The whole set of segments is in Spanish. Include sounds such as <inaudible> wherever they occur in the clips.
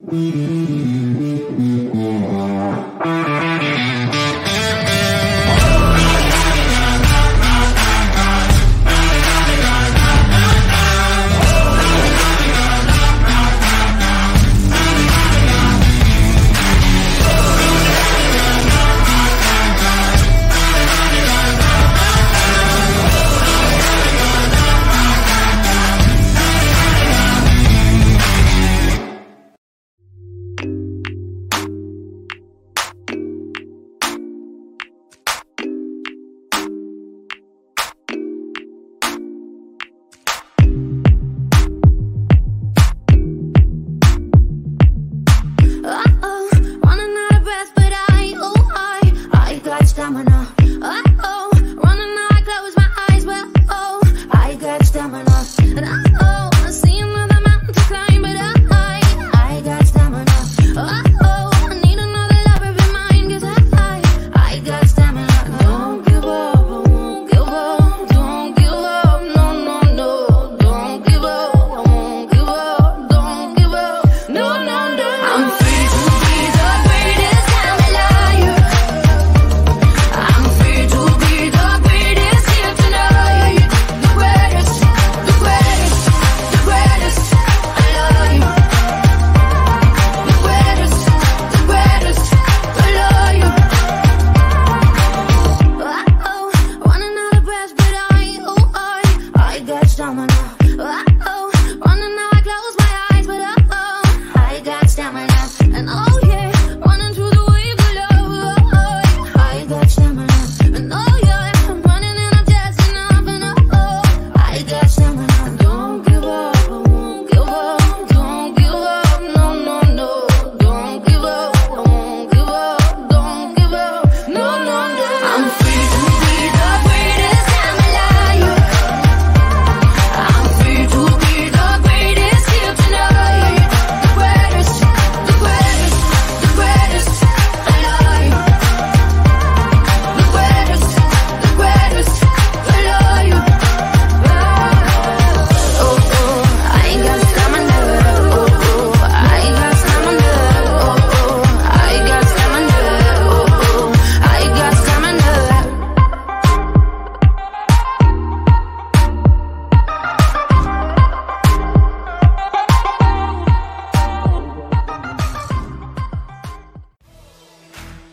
Mm-hmm.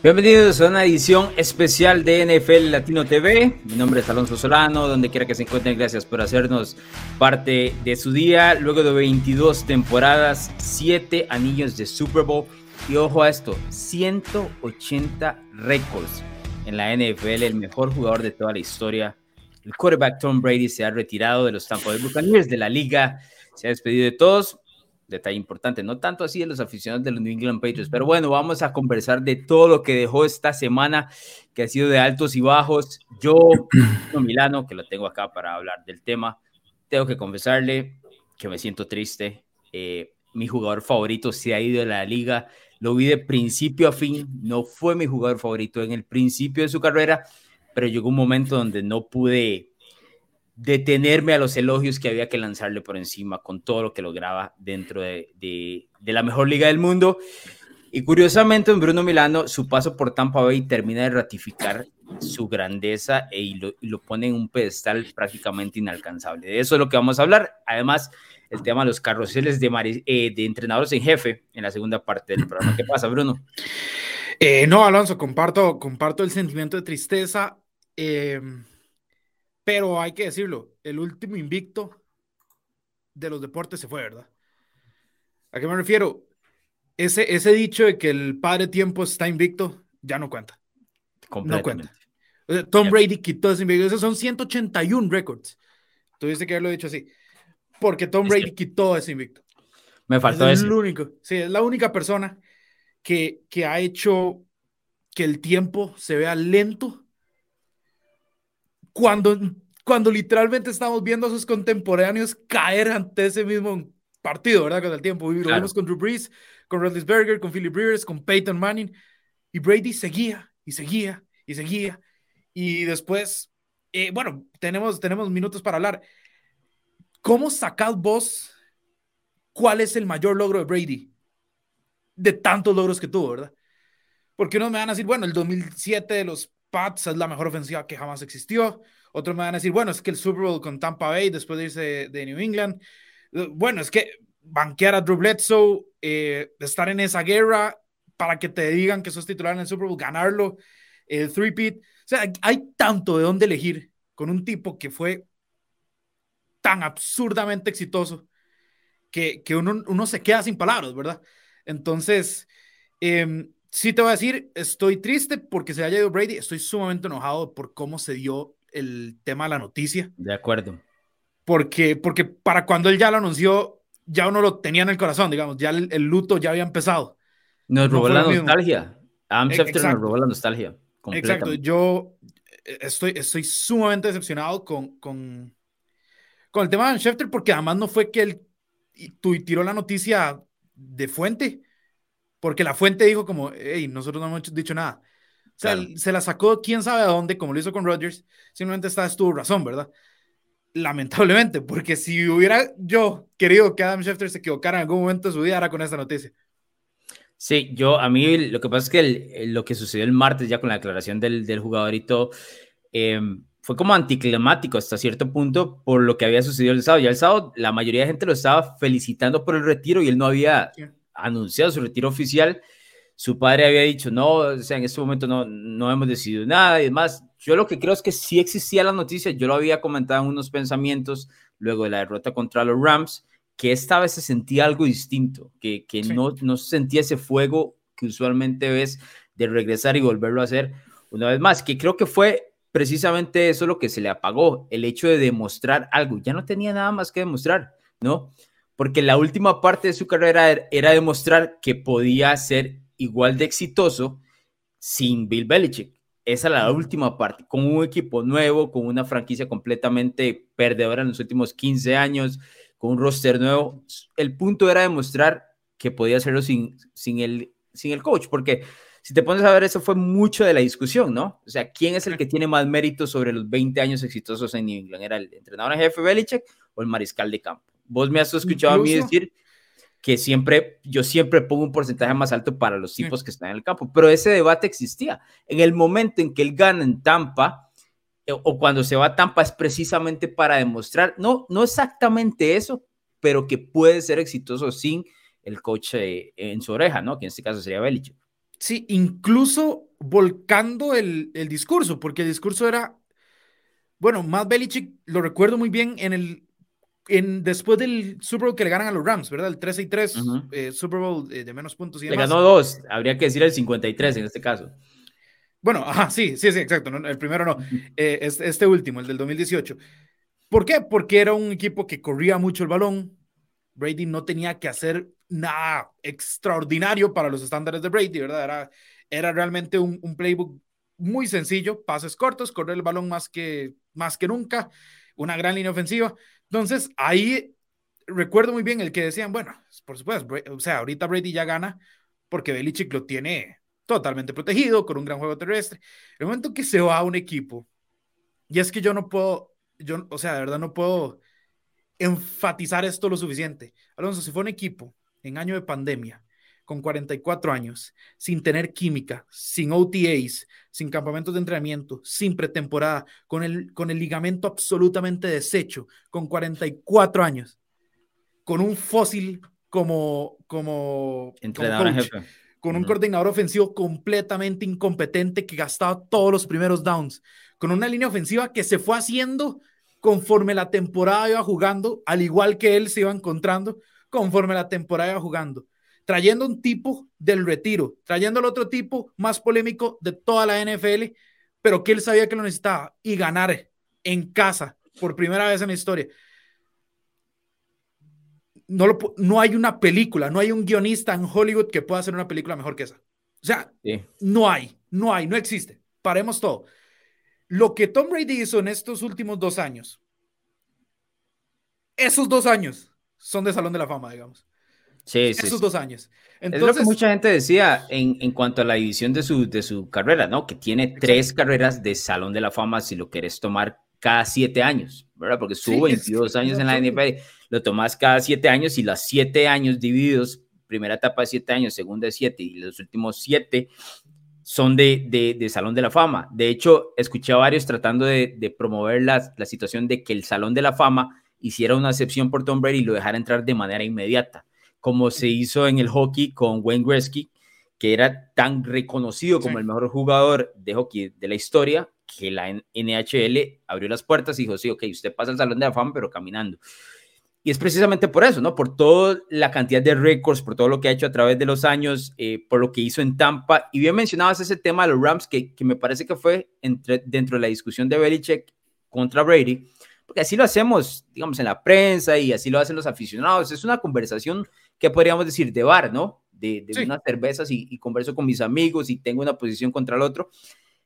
Bienvenidos a una edición especial de NFL Latino TV. Mi nombre es Alonso Solano, donde quiera que se encuentren, gracias por hacernos parte de su día. Luego de 22 temporadas, 7 anillos de Super Bowl y ojo a esto, 180 récords en la NFL, el mejor jugador de toda la historia. El quarterback Tom Brady se ha retirado de los Tampa Bay Buccaneers de la liga, se ha despedido de todos detalle importante, no tanto así de los aficionados de los New England Patriots, pero bueno, vamos a conversar de todo lo que dejó esta semana, que ha sido de altos y bajos. Yo, Milano, que lo tengo acá para hablar del tema, tengo que confesarle que me siento triste. Eh, mi jugador favorito se ha ido de la liga, lo vi de principio a fin, no fue mi jugador favorito en el principio de su carrera, pero llegó un momento donde no pude detenerme a los elogios que había que lanzarle por encima con todo lo que lograba dentro de, de, la mejor liga del mundo. Y curiosamente, en Bruno Milano, su paso por Tampa Bay termina de ratificar su grandeza e, y, lo, pone en un pedestal prácticamente inalcanzable. De eso es lo que vamos a hablar. Además, el tema de los carruseles de, eh, de entrenadores en jefe en la segunda parte del programa. ¿Qué pasa, Bruno? Eh, no, Alonso, comparto, comparto el sentimiento de tristeza. Eh, pero hay que decirlo, el último invicto de los deportes se fue, ¿verdad? ¿A qué me refiero? Ese, ese dicho de que el padre tiempo está invicto, ya no cuenta. No cuenta. Tom Brady quitó ese invicto. Esos son 181 récords. Tuviste que haberlo dicho así. Porque Tom Brady quitó ese invicto. Me faltó es el único. Sí, es la única persona que, que ha hecho que el tiempo se vea lento cuando, cuando literalmente estamos viendo a sus contemporáneos caer ante ese mismo partido, ¿verdad? Con el tiempo. Lo vimos con Drew Brees, con Berger, con Philip Rivers, con Peyton Manning. Y Brady seguía y seguía y seguía. Y después, eh, bueno, tenemos, tenemos minutos para hablar. ¿Cómo sacas vos cuál es el mayor logro de Brady? de tantos logros que tuvo, ¿verdad? Porque unos me van a decir, bueno, el 2007 de los Pats es la mejor ofensiva que jamás existió. Otros me van a decir, bueno, es que el Super Bowl con Tampa Bay después de irse de New England. Bueno, es que banquear a Drew Bledsoe, eh, estar en esa guerra para que te digan que sos titular en el Super Bowl, ganarlo, el three-peat. O sea, hay tanto de dónde elegir con un tipo que fue tan absurdamente exitoso que, que uno, uno se queda sin palabras, ¿verdad? Entonces, eh, sí te voy a decir, estoy triste porque se haya ido Brady, estoy sumamente enojado por cómo se dio el tema de la noticia. De acuerdo. Porque, porque para cuando él ya lo anunció, ya uno lo tenía en el corazón, digamos, ya el, luto ya había empezado. Nos robó la nostalgia. Adam Schefter nos robó la nostalgia. Exacto, yo eh, estoy, estoy sumamente decepcionado con, con, con el tema de Adam Schefter porque además no fue que él tiró la noticia de fuente, porque la fuente dijo como, hey, nosotros no hemos dicho nada. O sea, se la sacó quién sabe a dónde, como lo hizo con Rodgers, simplemente esta vez tuvo razón, ¿verdad? Lamentablemente, porque si hubiera yo querido que Adam Schefter se equivocara en algún momento de su vida, era con esta noticia. Sí, yo, a mí lo que pasa es que lo que sucedió el martes ya con la declaración del, del jugador y todo, em, fue como anticlimático hasta cierto punto por lo que había sucedido el sábado. Ya el sábado la mayoría de gente lo estaba felicitando por el retiro y él no había anunciado su retiro oficial su padre había dicho, no, o sea, en este momento no, no hemos decidido nada y demás. Yo lo que creo es que sí existía la noticia, yo lo había comentado en unos pensamientos luego de la derrota contra los Rams, que esta vez se sentía algo distinto, que, que no, no se sentía ese fuego que usualmente ves de regresar y volverlo a hacer una vez más, que creo que fue precisamente eso lo que se le apagó, el hecho de demostrar algo, ya no tenía nada más que demostrar, ¿no? Porque la última parte de su carrera era demostrar que podía ser igual de exitoso sin Bill Belichick. Esa es la última parte, con un equipo nuevo, con una franquicia completamente perdedora en los últimos 15 años, con un roster nuevo. El punto era demostrar que podía hacerlo sin, sin, el, sin el coach, porque si te pones a ver, eso fue mucho de la discusión, ¿no? O sea, ¿quién es el que tiene más mérito sobre los 20 años exitosos en New England? ¿Era el entrenador en jefe Belichick o el mariscal de campo? Vos me has escuchado a mí decir que siempre, yo siempre pongo un porcentaje más alto para los tipos que están en el campo, pero ese debate existía. En el momento en que él gana en Tampa, eh, o cuando se va a Tampa, es precisamente para demostrar, no, no exactamente eso, pero que puede ser exitoso sin el coche en su oreja, ¿no? Que en este caso sería Belichick. Sí, incluso volcando el, el discurso, porque el discurso era, bueno, más Belichick, lo recuerdo muy bien en el en, después del Super Bowl que le ganan a los Rams, ¿verdad? El 13 y 3, eh, Super Bowl eh, de menos puntos y Le ganó dos, habría que decir el 53 en este caso. Bueno, ajá, sí, sí, sí, exacto. el primero no. Eh, este, último, el del 2018. ¿Por qué? Porque era un equipo que corría mucho el balón. Brady no tenía que hacer nada extraordinario para los estándares de Brady, ¿verdad? Era, era realmente un, un playbook muy sencillo, pases cortos, correr el balón más que, más que nunca, una gran línea ofensiva. Entonces, ahí recuerdo muy bien el que decían, bueno, por supuesto, o sea, ahorita Brady ya gana porque Belichick lo tiene totalmente protegido con un gran juego terrestre. El momento que se va a un equipo, y es que yo no puedo, yo, o sea, de verdad no puedo enfatizar esto lo suficiente. Alonso, si fue un equipo en año de pandemia, con 44 años, sin tener química, sin OTAs, sin campamentos de entrenamiento, sin pretemporada, con el, con el ligamento absolutamente deshecho, con 44 años, con un fósil como, como, entrenador con un coordinador ofensivo completamente incompetente que gastaba todos los primeros downs, con una línea ofensiva que se fue haciendo conforme la temporada iba jugando, al igual que él se iba encontrando conforme la temporada iba jugando trayendo un tipo del retiro, trayendo al otro tipo más polémico de toda la NFL, pero que él sabía que lo necesitaba y ganar en casa por primera vez en la historia. No, lo, no hay una película, no hay un guionista en Hollywood que pueda hacer una película mejor que esa. O sea, no hay, no hay, no existe. Paremos todo. Lo que Tom Brady hizo en estos últimos dos años, esos dos años son de Salón de la Fama, digamos. Sí, esos dos años. Entonces, es lo que mucha gente decía en, en, cuanto a la división de su, de su carrera, ¿no? Que tiene tres carreras de Salón de la Fama si lo quieres tomar cada siete años, ¿verdad? Porque estuvo 22 años en la NFL, lo tomas cada siete años y las siete años divididos primera etapa de siete años, segunda de siete y los últimos siete son de, de, Salón de la Fama. De hecho, escuché a varios tratando de, promover la, la, situación de que el Salón de la Fama hiciera una excepción por Tom Brady y lo dejara entrar de manera inmediata, como se hizo en el hockey con Wayne Gretzky, que era tan reconocido como el mejor jugador de hockey de la historia, que la NHL abrió las puertas y dijo, sí, ok, usted pasa al Salón de la Fama, pero caminando. Y es precisamente por eso, ¿no? Por toda la cantidad de récords, por todo lo que ha hecho a través de los años, eh, por lo que hizo en Tampa. Y bien mencionabas ese tema de los Rams, que, que me parece que fue entre, dentro de la discusión de Belichick contra Brady, porque así lo hacemos, digamos, en la prensa y así lo hacen los aficionados. Es una conversación que podríamos decir de bar, ¿no? De, de unas cervezas y, y, converso con mis amigos y tengo una posición contra el otro,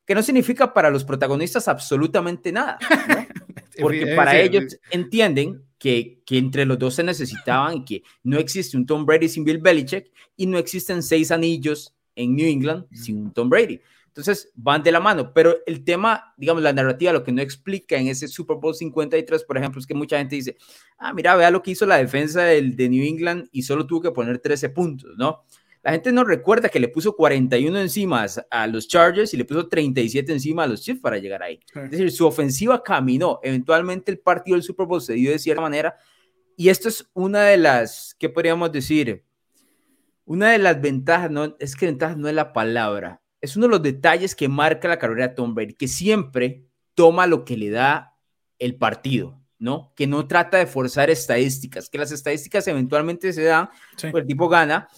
que no significa para los protagonistas absolutamente nada, ¿no? <laughs> Porque para ellos entienden que, que, entre los dos se necesitaban y que no existe un Tom Brady sin Bill Belichick y no existen seis anillos en New England sin un Tom Brady. Entonces van de la mano, pero el tema, digamos, la narrativa, lo que no explica en ese Super Bowl 53, por ejemplo, es que mucha gente dice, ah, mira, vea lo que hizo la defensa del, de New England y solo tuvo que poner 13 puntos, ¿no? La gente no recuerda que le puso 41 encima a los Chargers y le puso 37 encima a los Chiefs para llegar ahí. Es decir, su ofensiva caminó. Eventualmente el partido del Super Bowl se dio de cierta manera. Y esto es una de las, ¿qué podríamos decir? Una de las ventajas, no, es que ventajas no es la palabra. Es uno de los detalles que marca la carrera de Tom Brady, que siempre toma lo que le da el partido, ¿no? Que no trata de forzar estadísticas, que las estadísticas eventualmente se dan, pues el tipo gana,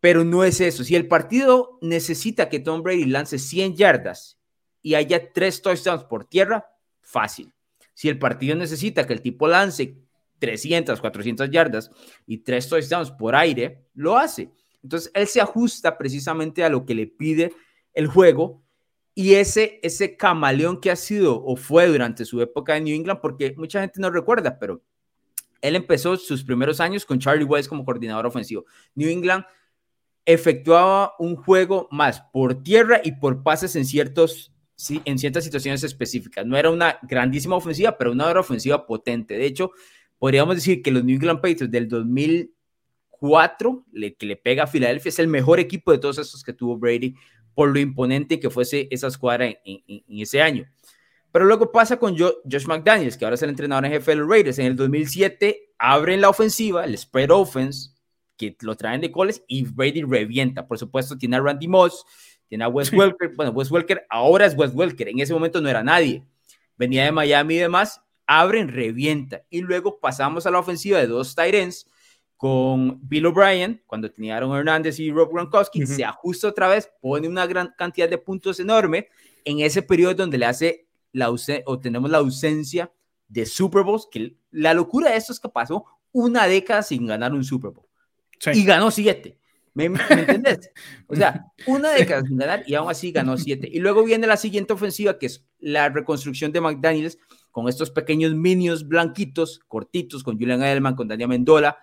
pero no es eso. Si el partido necesita que Tom Brady lance 100 yardas y haya tres touchdowns por tierra, fácil. Si el partido necesita que el tipo lance 300, 400 yardas y tres touchdowns por aire, lo hace. Entonces, él se ajusta precisamente a lo que le pide el juego y ese, ese camaleón que ha sido o fue durante su época en New England, porque mucha gente no recuerda, pero él empezó sus primeros años con Charlie Weiss como coordinador ofensivo. New England efectuaba un juego más por tierra y por pases en, ciertos, sí, en ciertas situaciones específicas. No era una grandísima ofensiva, pero una ofensiva potente. De hecho, podríamos decir que los New England Patriots del 2004, le, que le pega a Filadelfia, es el mejor equipo de todos esos que tuvo Brady por lo imponente que fuese esa escuadra en, en, ese año. Pero luego pasa con Josh McDaniels, que ahora es el entrenador en jefe de los Raiders. En el 2007 abren la ofensiva, el spread offense, que lo traen de coles y Brady revienta. Por supuesto, tiene a Randy Moss, tiene a Wes Welker. Bueno, Wes Welker ahora es Wes Welker, en ese momento no era nadie. Venía de Miami y demás, abren, revienta. Y luego pasamos a la ofensiva de dos Tyrens con Bill O'Brien, cuando tenía Aaron Hernández y Rob Gronkowski, se ajusta otra vez, pone una gran cantidad de puntos enorme en ese periodo donde le hace la o tenemos la ausencia de Super Bowls, que la locura de esto es que pasó una década sin ganar un Super Bowl y ganó siete. ¿Me, ¿Me, <laughs> entendés? O sea, una década sin ganar y aún así ganó siete. Y luego viene la siguiente ofensiva, que es la reconstrucción de McDaniels con estos pequeños minions blanquitos, cortitos, con Julian Edelman, con Daniel Mendola,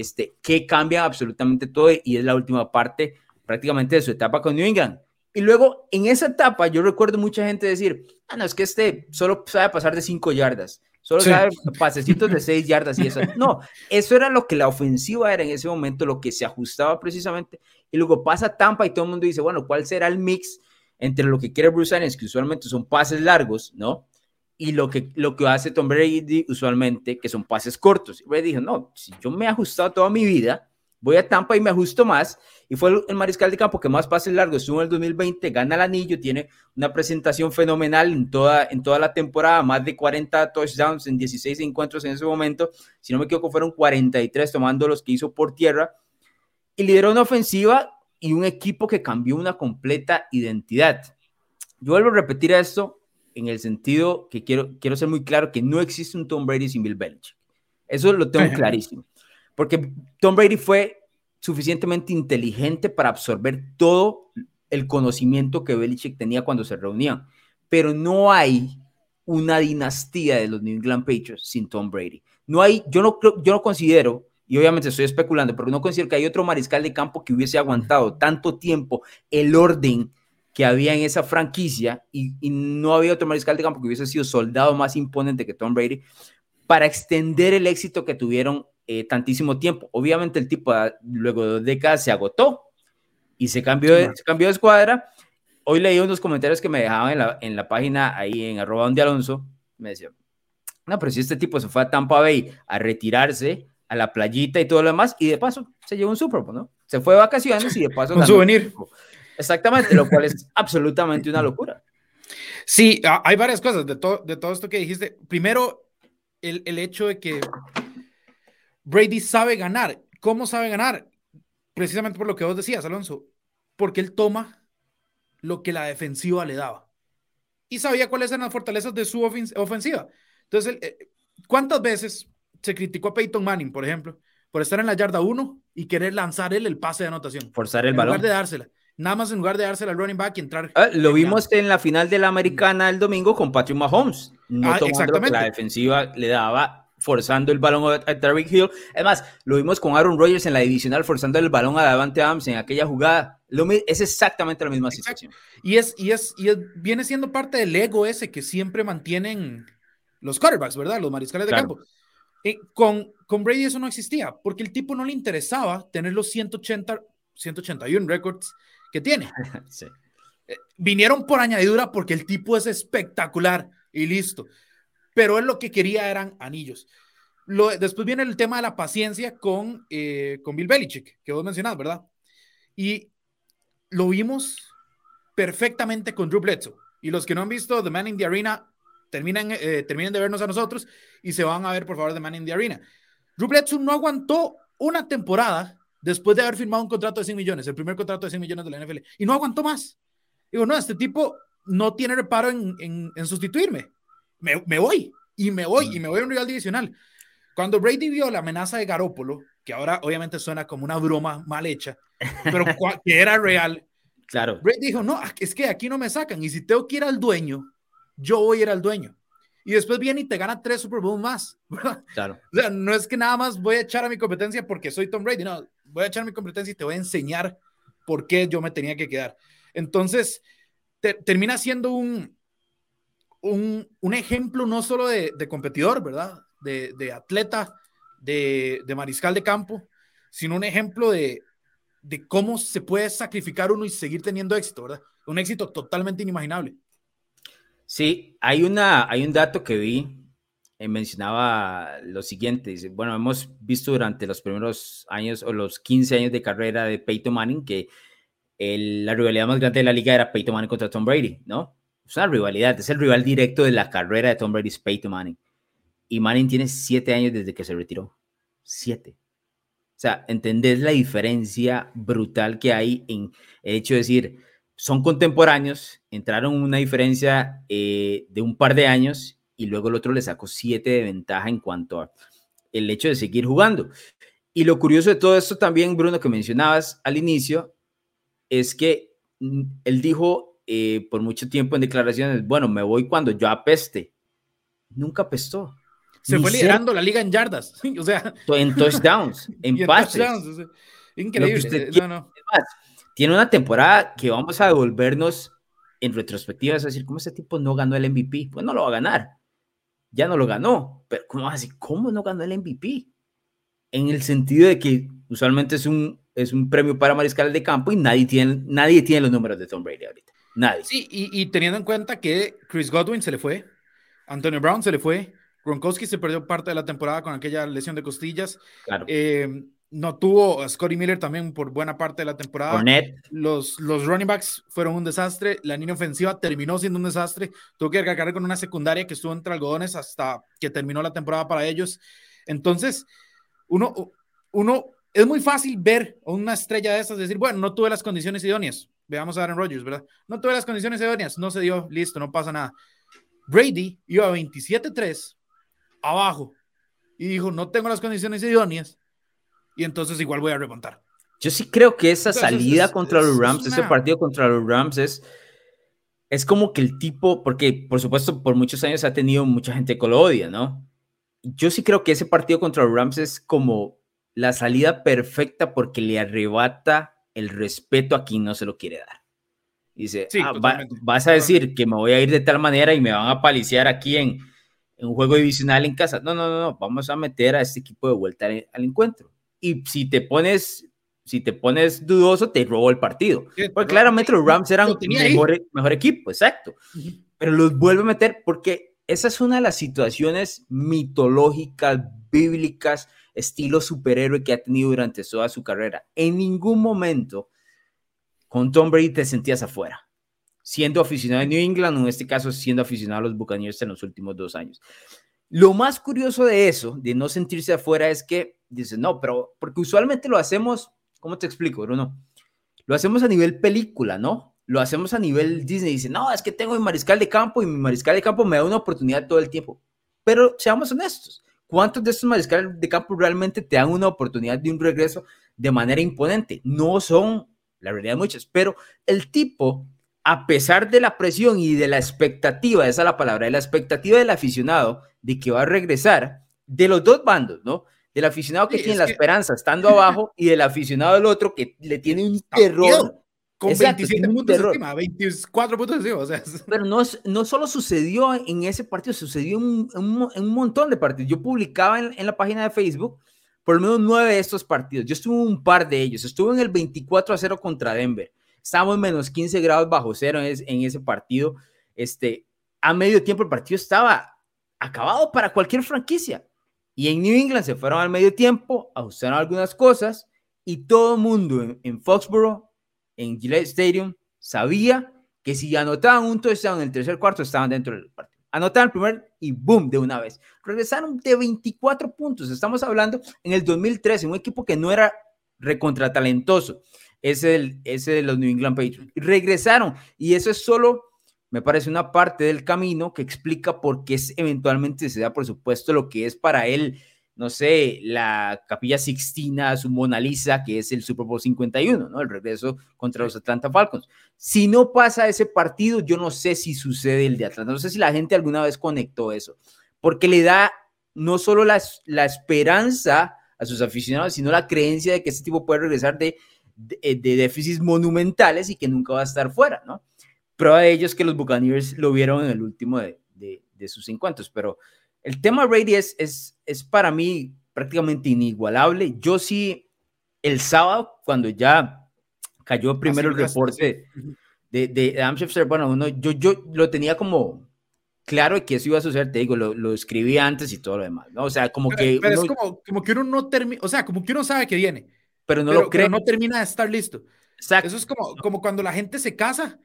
este, que cambian absolutamente todo y es la última parte prácticamente de su etapa con New England. Y luego en esa etapa yo recuerdo mucha gente decir, ah, no, es que este solo sabe pasar de cinco yardas. Solo sí. pasecitos de seis yardas y eso. No, eso era lo que la ofensiva era en ese momento, lo que se ajustaba precisamente. Y luego pasa Tampa y todo el mundo dice, bueno, ¿cuál será el mix entre lo que quiere Bruce Arians, que usualmente son pases largos, ¿no? Y lo que, lo que hace Tom Brady usualmente, que son pases cortos. Brady dijo, no, si yo me he ajustado toda mi vida, voy a Tampa y me ajusto más. Y fue el, mariscal de campo que más pases largos estuvo en el 2020, gana el anillo, tiene una presentación fenomenal en toda, en toda la temporada, más de 40 touchdowns en 16 encuentros en ese momento. Si no me equivoco, fueron 43 tomando los que hizo por tierra. Y lideró una ofensiva y un equipo que cambió una completa identidad. Yo vuelvo a repetir esto en el sentido que quiero, quiero ser muy claro que no existe un Tom Brady sin Bill Belichick. Eso lo tengo <laughs> clarísimo. Porque Tom Brady fue suficientemente inteligente para absorber todo el conocimiento que Belichick tenía cuando se reunían. Pero no hay una dinastía de los New England Patriots sin Tom Brady. No hay, yo no, yo no considero, y obviamente estoy especulando, pero no considero que hay otro mariscal de campo que hubiese aguantado tanto tiempo el orden que había en esa franquicia y, y no había otro mariscal de campo que hubiese sido soldado más imponente que Tom Brady para extender el éxito que tuvieron eh, tantísimo tiempo. Obviamente el tipo ah, luego de dos décadas se agotó y se cambió, de, se cambió de escuadra. Hoy leí unos comentarios que me dejaban en la, en la página ahí en arroba donde Alonso. Me decía, no, pero si este tipo se fue a Tampa Bay a retirarse a la playita y todo lo demás, y de paso se llevó un Super Bowl, ¿no? Se fue de vacaciones y de paso... un souvenir. Exactamente, lo cual es absolutamente una locura. Sí, hay varias cosas de, todo de todo esto que dijiste. Primero, el, el hecho de que Brady sabe ganar. ¿Cómo sabe ganar? Precisamente por lo que vos decías, Alonso. Porque él toma lo que la defensiva le daba. Y sabía cuáles eran las fortalezas de su ofensiva. Entonces, eh, ¿cuántas veces se criticó a Peyton Manning, por ejemplo, por estar en la yarda 1 y querer lanzar él el pase de anotación? Forzar el en balón. lugar de dársela. Nada más en lugar de dársela al running back y entrar. Ah, lo vimos en la final de la americana el domingo con Patrick Mahomes. No Ah, tomando lo que la defensiva le daba, forzando el balón a a Tyreek Hill. Además, lo vimos con Aaron Rodgers en la divisional, forzando el balón a Davante Adams en aquella jugada. Lo es exactamente la misma Exacto. situación. Y es, y es, y es- viene siendo parte del ego ese que siempre mantienen los quarterbacks, ¿verdad? Los mariscales de Claro. campo. Eh, con, con Brady eso no existía, porque el tipo no le interesaba tener los 180, 181 récords que tiene. <laughs> Sí. Vinieron por añadidura porque el tipo es espectacular y listo. Pero él lo que quería eran anillos. Lo, después viene el tema de la paciencia con, eh, con Bill Belichick, que vos mencionás, ¿verdad? Y lo vimos perfectamente con Drew Bledsoe. Y los que no han visto The Man in the Arena, terminen, eh, terminen de vernos a nosotros y se van a ver, por favor, The Man in the Arena. Drew Bledsoe no aguantó una temporada después de haber firmado un contrato de 100 millones, el primer contrato de 100 millones de la NFL, y no aguantó más. Digo, no, este tipo no tiene reparo en, en, en sustituirme. Me, me, voy, y me voy, y me voy a un rival divisional. Cuando Brady vio la amenaza de Garópolo, que ahora obviamente suena como una broma mal hecha, pero <laughs> que era real, Claro. Brady dijo, no, es que aquí no me sacan, y si tengo que ir al dueño, yo voy a ir al dueño. Y después viene y te gana tres Super Bowls más. <laughs> Claro. O sea, no es que nada más voy a echar a mi competencia porque soy Tom Brady, no, voy a echar mi competencia y te voy a enseñar por qué yo me tenía que quedar. Entonces, te, termina siendo un, un, ejemplo no solo de, competidor, ¿verdad? De, de atleta, de, de, mariscal de campo, sino un ejemplo de, de cómo se puede sacrificar uno y seguir teniendo éxito, ¿verdad? Un éxito totalmente inimaginable. Sí, hay, una, hay un dato que vi, eh, mencionaba lo siguiente, dice, bueno, hemos visto durante los primeros años o los 15 años de carrera de Peyton Manning que el, la rivalidad más grande de la liga era Peyton Manning contra Tom Brady, ¿no? Es una rivalidad, es el rival directo de la carrera de Tom Brady, es Peyton Manning. Y Manning tiene siete años desde que se retiró. Siete. O sea, ¿entendés la diferencia brutal que hay en el hecho de decir, son contemporáneos, entraron una diferencia eh, de un par de años y luego el otro le sacó siete de ventaja en cuanto a el hecho de seguir jugando. Y lo curioso de todo esto también, Bruno, que mencionabas al inicio, es que mm, él dijo eh, por mucho tiempo en declaraciones, bueno, me voy cuando yo apeste. Nunca apestó. Se Ni fue liderando la liga en yardas, <laughs> o sea, en touchdowns, <laughs> en pases. Touchdowns, increíble. No, no. Tiene una temporada que vamos a devolvernos en retrospectiva, es decir, ¿cómo ese tipo no ganó el MVP? Pues no lo va a ganar. Ya no lo ganó. Pero ¿cómo así? ¿Cómo no ganó el MVP? En el sentido de que usualmente es un, es un premio para mariscal de campo y nadie tiene, nadie tiene los números de Tom Brady ahorita. Nadie. Sí, y, y teniendo en cuenta que Chris Godwin se le fue, Antonio Brown se le fue, Gronkowski se perdió parte de la temporada con aquella lesión de costillas. Claro. Eh, no tuvo a Scotty Miller también por buena parte de la temporada. Cornet. Los, los running backs fueron un desastre. La línea ofensiva terminó siendo un desastre. Tuvo que cargar con una secundaria que estuvo entre algodones hasta que terminó la temporada para ellos. Entonces, uno, uno es muy fácil ver a una estrella de esas decir, bueno, no tuve las condiciones idóneas. Veamos a Aaron Rodgers, ¿verdad? No tuve las condiciones idóneas, no se dio, listo, no pasa nada. Brady iba a 27-3 abajo y dijo, no tengo las condiciones idóneas y entonces igual voy a remontar. Yo sí creo que esa entonces, salida es, contra es, los Rams, una... ese partido contra los Rams es, es como que el tipo, porque por supuesto por muchos años ha tenido mucha gente que lo odia, ¿no? Yo sí creo que ese partido contra los Rams es como la salida perfecta porque le arrebata el respeto a quien no se lo quiere dar. Dice, sí, ah, va, vas a decir que me voy a ir de tal manera y me van a paliciar aquí en, en un juego divisional en casa. No, no, no, no, vamos a meter a este equipo de vuelta al, encuentro. Y si te pones si te pones dudoso, te robó el partido. Porque claramente los Rams eran mejor, mejor equipo, exacto. Pero los vuelve a meter porque esa es una de las situaciones mitológicas, bíblicas, estilo superhéroe que ha tenido durante toda su carrera. En ningún momento con Tom Brady te sentías afuera siendo aficionado a New England, en este caso siendo aficionado a los Buccaneers en los últimos dos años. Lo más curioso de eso, de no sentirse afuera, es que dices, no, pero porque usualmente lo hacemos, ¿cómo te explico, Bruno? Lo hacemos a nivel película, ¿no? Lo hacemos a nivel Disney. Dice, no, es que tengo mi mariscal de campo y mi mariscal de campo me da una oportunidad todo el tiempo. Pero seamos honestos, ¿cuántos de estos mariscales de campo realmente te dan una oportunidad de un regreso de manera imponente? No son, la realidad, muchas, pero el tipo a pesar de la presión y de la expectativa, esa es la palabra, de la expectativa del aficionado de que va a regresar, de los dos bandos, ¿no? Del aficionado que tiene la esperanza estando <laughs> abajo y del aficionado del otro que le tiene un terror. Con 27 puntos encima, 24 puntos encima. O sea. Pero no, no solo sucedió en ese partido, sucedió en un, montón de partidos. Yo publicaba en, en, la página de Facebook por lo menos nueve de estos partidos. Yo estuve en un par de ellos. Estuve en el 24 a 0 contra Denver. Estábamos menos 15 grados bajo cero en, ese partido. Este, a medio tiempo el partido estaba acabado para cualquier franquicia. Y en New England se fueron al medio tiempo, ajustaron algunas cosas y todo el mundo en, Foxborough, en Gillette Stadium, sabía que si anotaban un touchdown en el tercer cuarto estaban dentro del partido. Anotaban el primer y boom, de una vez. Regresaron de 24 puntos. Estamos hablando en el 2013, un equipo que no era recontratalentoso es el, ese de los New England Patriots. Regresaron y eso es solo, me parece, una parte del camino que explica por qué eventualmente se da, por supuesto, lo que es para él, no sé, la Capilla Sixtina, su Mona Lisa, que es el Super Bowl 51, ¿no? El regreso contra los Atlanta Falcons. Si no pasa ese partido, yo no sé si sucede el de Atlanta. No sé si la gente alguna vez conectó eso, porque le da no solo la, la esperanza a sus aficionados, sino la creencia de que este tipo puede regresar de eh, de, déficits monumentales y que nunca va a estar fuera, ¿no? Prueba de ello es que los Buccaneers lo vieron en el último de, de, sus encuentros, pero el tema Brady es, es, es para mí prácticamente inigualable. Yo sí, el sábado, cuando ya cayó primero el reporte de, de Adam Schefter, bueno, uno, yo, yo lo tenía como claro que eso iba a suceder, te digo, lo, lo escribí antes y todo lo demás, ¿no? O sea, como que... Pero es como, como que uno no termina, o sea, como que uno sabe que viene pero no lo cree. no termina de estar listo. Exacto. Eso es como, como cuando la gente se casa,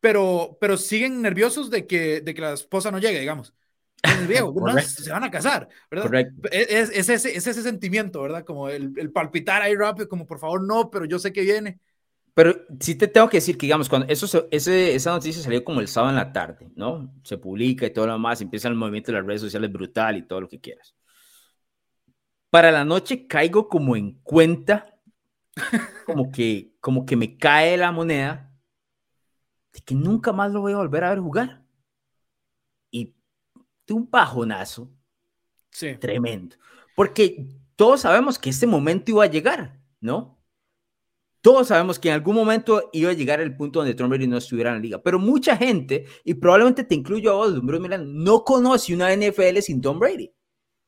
pero, pero siguen nerviosos de que, de que la esposa no llegue, digamos. Es viejo, se van a casar, ¿verdad? Es, es, ese, es ese sentimiento, ¿verdad? Como el, el, palpitar ahí rápido, como por favor no, pero yo sé que viene. Pero sí te tengo que decir que, digamos, cuando eso, ese, esa noticia salió como el sábado en la tarde, ¿no? Se publica y todo lo demás, empieza el movimiento de las redes sociales brutal y todo lo que quieras. Para la noche caigo como en cuenta como que, como que me cae la moneda de que nunca más lo voy a volver a ver jugar. Y de un bajonazo tremendo. Porque todos sabemos que este momento iba a llegar, ¿no? Todos sabemos que en algún momento iba a llegar el punto donde Tom Brady no estuviera en la liga. Pero mucha gente, y probablemente te incluyo a vos, no conoce una NFL sin Tom Brady,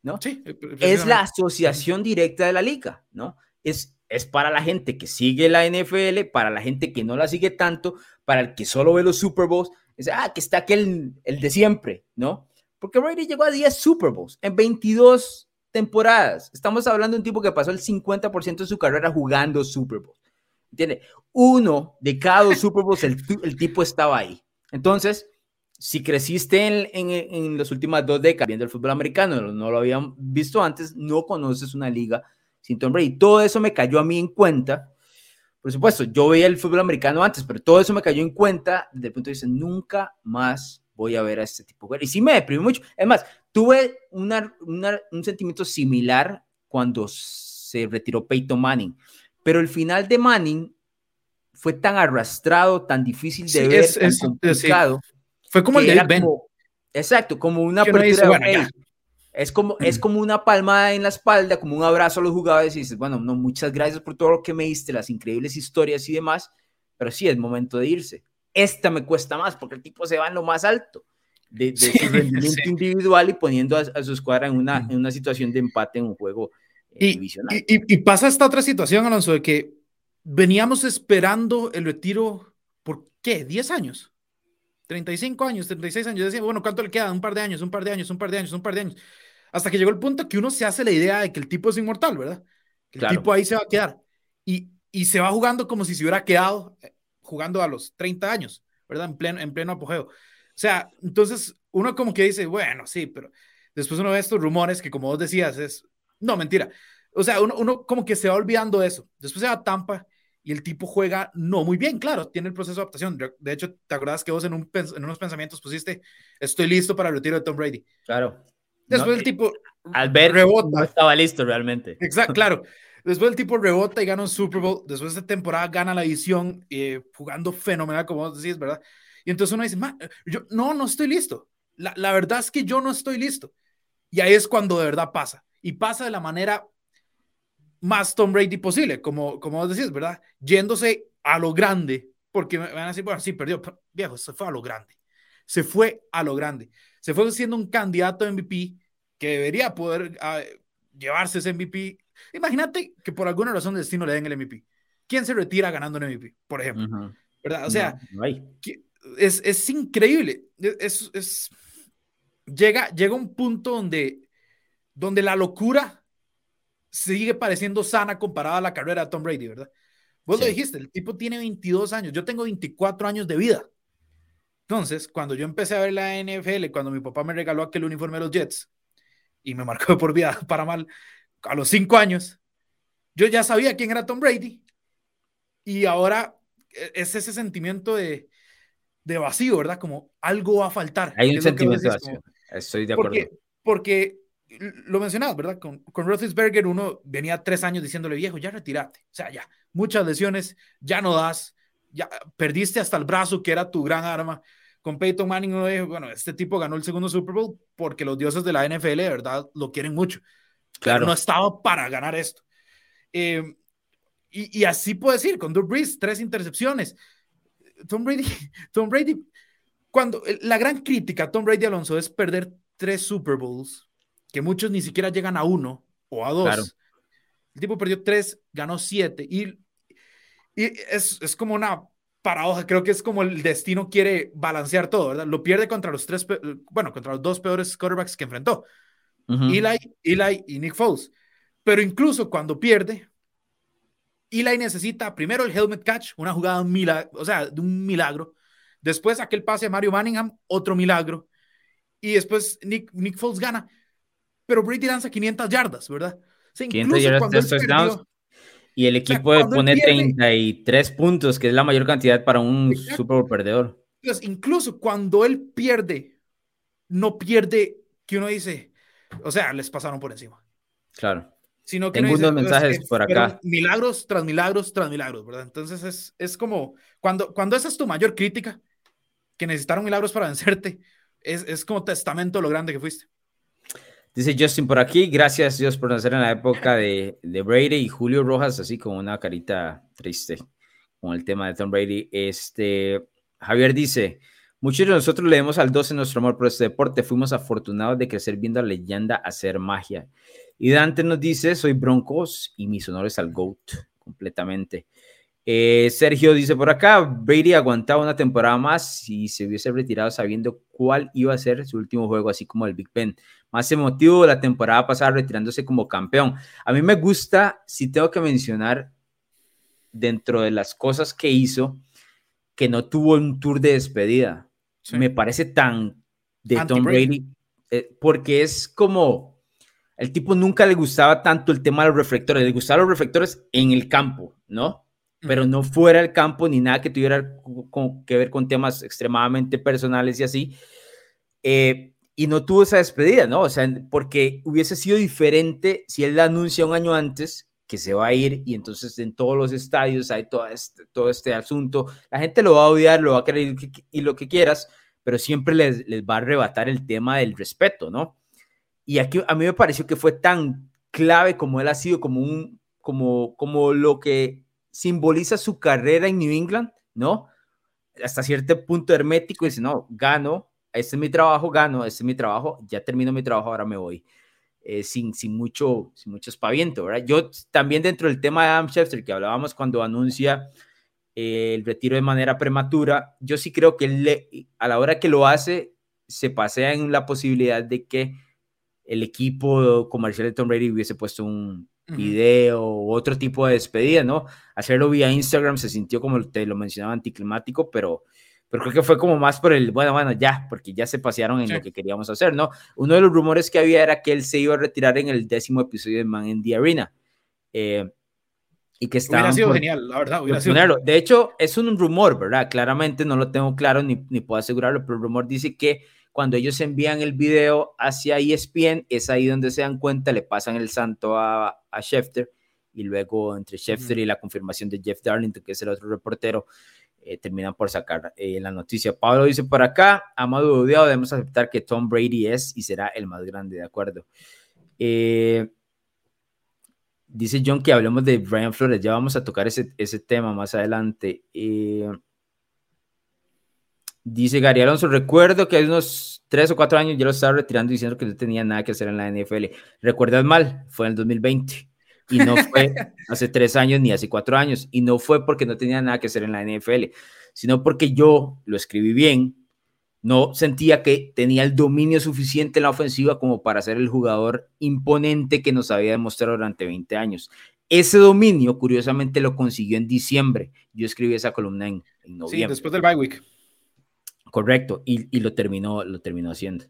¿no? Sí, es la asociación directa de la liga, ¿no? Es es para la gente que sigue la NFL, para la gente que no la sigue tanto, para el que solo ve los Super Bowls, es, ah, que está aquel, el de siempre, ¿no? Porque Brady llegó a 10 Super Bowls en 22 temporadas. Estamos hablando de un tipo que pasó el 50% de su carrera jugando Super Bowls. ¿Entiendes? Uno de cada dos Super Bowls, el, tipo estaba ahí. Entonces, si creciste en, en, en las últimas dos décadas viendo el fútbol americano, no lo habían visto antes, no conoces una liga sin Tom Brady. Todo eso me cayó a mí en cuenta. Por supuesto, yo veía el fútbol americano antes, pero todo eso me cayó en cuenta desde el punto de vista, nunca más voy a ver a este tipo. Y sí me deprimí mucho. Es más, tuve una, un sentimiento similar cuando se retiró Peyton Manning, pero el final de Manning fue tan arrastrado, tan difícil de ver, tan complicado. Fue como el de Ben. exacto, como una apertura es como, es <clears throat> como una palmada en la espalda, como un abrazo a los jugadores y dices, bueno, no, muchas gracias por todo lo que me diste, las increíbles historias y demás, pero sí, es momento de irse. Esta me cuesta más porque el tipo se va en lo más alto. de, su rendimiento individual y poniendo a, su escuadra en una, en una situación de empate en un juego eh, divisional. Y, y, pasa esta otra situación, Alonso, de que veníamos esperando el retiro por qué, 10 años. 35 años, 36 años. Yo decía, bueno, ¿cuánto le queda? Un par de años, un par de años, un par de años, un par de años. Hasta que llegó el punto que uno se hace la idea de que el tipo es inmortal, ¿verdad? Que el tipo ahí se va a quedar. Y, y se va jugando como si se hubiera quedado eh, jugando a los 30 años, ¿verdad? En pleno, en pleno apogeo. O sea, entonces uno como que dice, bueno, sí, pero después uno ve estos rumores que como vos decías, es, no, mentira. O sea, uno, uno como que se va olvidando de eso. Después se va a Tampa y el tipo juega no muy bien, claro, tiene el proceso de adaptación. De hecho, ¿te acuerdas que vos en, un, en unos pensamientos pusiste, estoy listo para el retiro de Tom Brady? Claro. Después el tipo al ver rebota. no estaba listo realmente. Exacto, claro. <laughs> Después el tipo rebota y gana un Super Bowl. Después de esta temporada gana la edición, eh, jugando fenomenal, como vos decís, ¿verdad? Y entonces uno dice, yo no, no estoy listo. La, la verdad es que yo no estoy listo. Y ahí es cuando de verdad pasa. Y pasa de la manera más Tom Brady posible, como, como vos decís, ¿verdad? Yéndose a lo grande, porque me van a decir, bueno, sí, perdió, viejo, se fue a lo grande. Se fue a lo grande. Se fue siendo un candidato a MVP que debería poder ah, llevarse ese MVP. Imagínate que por alguna razón de destino le den el MVP. ¿Quién se retira ganando un MVP, por ejemplo? ¿Verdad? O sea, es, es, increíble. Es, es, llega, llega un punto donde, donde la locura sigue pareciendo sana comparada a la carrera de Tom Brady, ¿verdad? Vos lo dijiste, el tipo tiene 22 años, yo tengo 24 años de vida. Entonces, cuando yo empecé a ver la NFL, cuando mi papá me regaló aquel uniforme de los Jets y me marcó por vida <laughs> para mal, a los 5 años, yo ya sabía quién era Tom Brady y ahora e, es ese sentimiento de, de vacío, ¿verdad? Como algo va a faltar. Hay un sentimiento de vacío, estoy de acuerdo. Porque, porque lo mencionabas, ¿verdad? Con, con Roethlisberger uno venía tres años diciéndole, viejo, ya retírate. O sea, ya, muchas lesiones, ya no das, ya perdiste hasta el brazo, que era tu gran arma. Con Peyton Manning uno dijo, bueno, este tipo ganó el segundo Super Bowl porque los dioses de la NFL, de verdad, lo quieren mucho. Claro. no estaba para ganar esto. Em, y, y, así puedo decir, con Drew Brees, tres intercepciones. Tom Brady, <laughs> Tom Brady, cuando la gran crítica a Tom Brady Alonso es perder tres Super Bowls que muchos ni siquiera llegan a uno o a dos. El tipo perdió tres, ganó siete y, y es, es, como una paradoja. Creo que es como el destino quiere balancear todo, ¿verdad? Lo pierde contra los tres, bueno, contra los dos peores quarterbacks que enfrentó, Eli, Eli y Nick Foles. Pero incluso cuando pierde, Eli necesita primero el helmet catch, una jugada, milagro, o sea, de un milagro. Después aquel pase a Mario Manningham, otro milagro. Y después Nick, Nick Foles gana pero Brady lanza 500 yardas, ¿verdad? O 500 yardas, y el equipo pone 33 puntos, que es la mayor cantidad para un Super Bowl perdedor. Incluso cuando él pierde, no pierde que uno dice, o sea, les pasaron por encima. Claro. Sino que Tengo unos mensajes por acá. Milagros tras milagros tras milagros, ¿verdad? Entonces es, es como, cuando, cuando esa es tu mayor crítica, que necesitaron milagros para vencerte, es, es como testamento lo grande que fuiste. Dice Justin por aquí, gracias Dios por nacer en la época de, de, Brady y Julio Rojas, así como una carita triste con el tema de Tom Brady. Este, Javier dice, muchos de nosotros leemos al 12 nuestro amor por este deporte, fuimos afortunados de crecer viendo a leyenda hacer magia. Y Dante nos dice, soy Broncos y mis honores al GOAT completamente. Eh, Sergio dice por acá, Brady aguantaba una temporada más y se hubiese retirado sabiendo cuál iba a ser su último juego, así como el Big Ben más emotivo la temporada pasada retirándose como campeón. A mí me gusta, si tengo que mencionar, dentro de las cosas que hizo, que no tuvo un tour de despedida. Me parece tan de Tom Brady, eh, porque es como, el tipo nunca le gustaba tanto el tema de los reflectores, le gustaban los reflectores en el campo, ¿no? Pero no fuera del campo ni nada que tuviera que ver con temas extremadamente personales y así. Eh, y no tuvo esa despedida, ¿no? O sea, porque hubiese sido diferente si él la anuncia un año antes que se va a ir y entonces en todos los estadios hay todo este, todo este asunto. La gente lo va a odiar, lo va a querer y lo que quieras, pero siempre les, les va a arrebatar el tema del respeto, ¿no? Y aquí a mí me pareció que fue tan clave como él ha sido, como, un, como, como lo que simboliza su carrera en New England, ¿no? Hasta cierto punto hermético, dice, no, gano, este es mi trabajo, gano, este es mi trabajo, ya termino mi trabajo, ahora me voy. Eh, sin, sin, mucho, sin mucho espaviento, ¿verdad? Yo también dentro del tema de Adam Schefter, que hablábamos cuando anuncia eh, el retiro de manera prematura, yo sí creo que a la hora que lo hace, se pasea en la posibilidad de que el equipo comercial de Tom Brady hubiese puesto un video u otro tipo de despedida, ¿no? Hacerlo vía Instagram se sintió como te lo mencionaba anticlimático, pero pero creo que fue como más por el, bueno, bueno, ya, porque ya se pasearon en lo que queríamos hacer, ¿no? Uno de los rumores que había era que él se iba a retirar en el décimo episodio de Man in the Arena. Eh, y que estaba... Hubiera sido genial, la verdad, hubiera sido... De hecho, es un rumor, ¿verdad? Claramente no lo tengo claro ni, ni puedo asegurarlo, pero el rumor dice que cuando ellos envían el video hacia ESPN, es ahí donde se dan cuenta, le pasan el santo a, a Schefter y luego entre Schefter y la confirmación de Jeff Darlington, que es el otro reportero, eh, terminan por sacar eh, la noticia. Pablo dice por acá, Amado Odiado, debemos aceptar que Tom Brady es y será el más grande, de acuerdo. Eh, dice John que hablemos de Brian Flores, ya vamos a tocar ese, ese tema más adelante. Dice Gary Alonso, recuerdo que hace unos tres o cuatro años ya lo estaba retirando diciendo que no tenía nada que hacer en la NFL. ¿Recuerdas mal? Fue en el 2020 y no fue <laughs> hace tres años ni hace cuatro años, y no fue porque no tenía nada que hacer en la NFL, sino porque yo lo escribí bien, no sentía que tenía el dominio suficiente en la ofensiva como para ser el jugador imponente que nos había demostrado durante 20 años. Ese dominio, curiosamente, lo consiguió en diciembre. Yo escribí esa columna en, noviembre. Sí, después del bye week. Correcto, y, y, lo, terminó, lo terminó haciendo.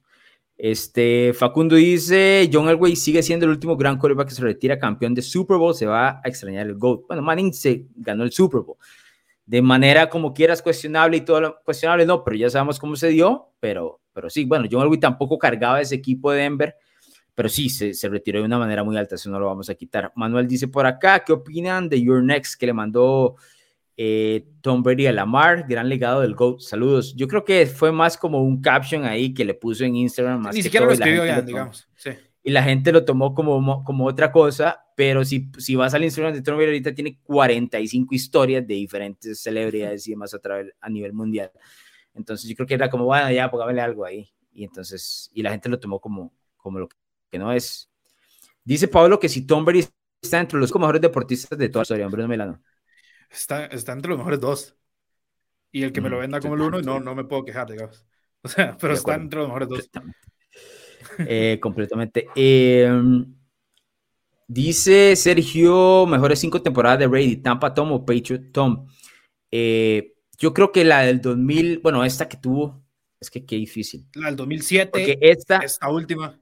Este, Facundo dice, John Elway sigue siendo el último gran quarterback que se retira campeón de Super Bowl, se va a extrañar el GOAT. Bueno, Manning se ganó el Super Bowl. De manera como quieras cuestionable y todo lo cuestionable, no, pero ya sabemos cómo se dio, pero, pero sí, bueno, John Elway tampoco cargaba ese equipo de Denver, pero sí, se, se, retiró de una manera muy alta, eso no lo vamos a quitar. Manuel dice por acá, ¿qué opinan de Your Next que le mandó eh, Tom Brady a Lamar, gran legado del GOAT. Saludos. Yo creo que fue más como un caption ahí que le puso en Instagram. Ni siquiera lo escribió ya, digamos. Y la gente lo tomó como, como otra cosa, pero si, si vas al Instagram de Tom Brady ahorita tiene 45 historias de diferentes celebridades y demás a, través, a nivel mundial. Entonces yo creo que era como, bueno, ya, póngame algo ahí. Y entonces, y la gente lo tomó como, como lo que no es. Dice Pablo que si Tom Brady está entre los mejores deportistas de toda la historia, Bruno Melano. Está, está entre los mejores dos. Y el que me lo mm, venda como el uno, no, no me puedo quejar, digamos. <laughs> O sea, pero está entre los mejores dos. Eh, completamente. Em, dice Sergio, mejores cinco temporadas de Brady, Tampa Tom o Patriot Tom. Eh, yo creo que la del 2000, bueno, esta que tuvo, es que qué difícil. La del 2007, Porque esta, esta última.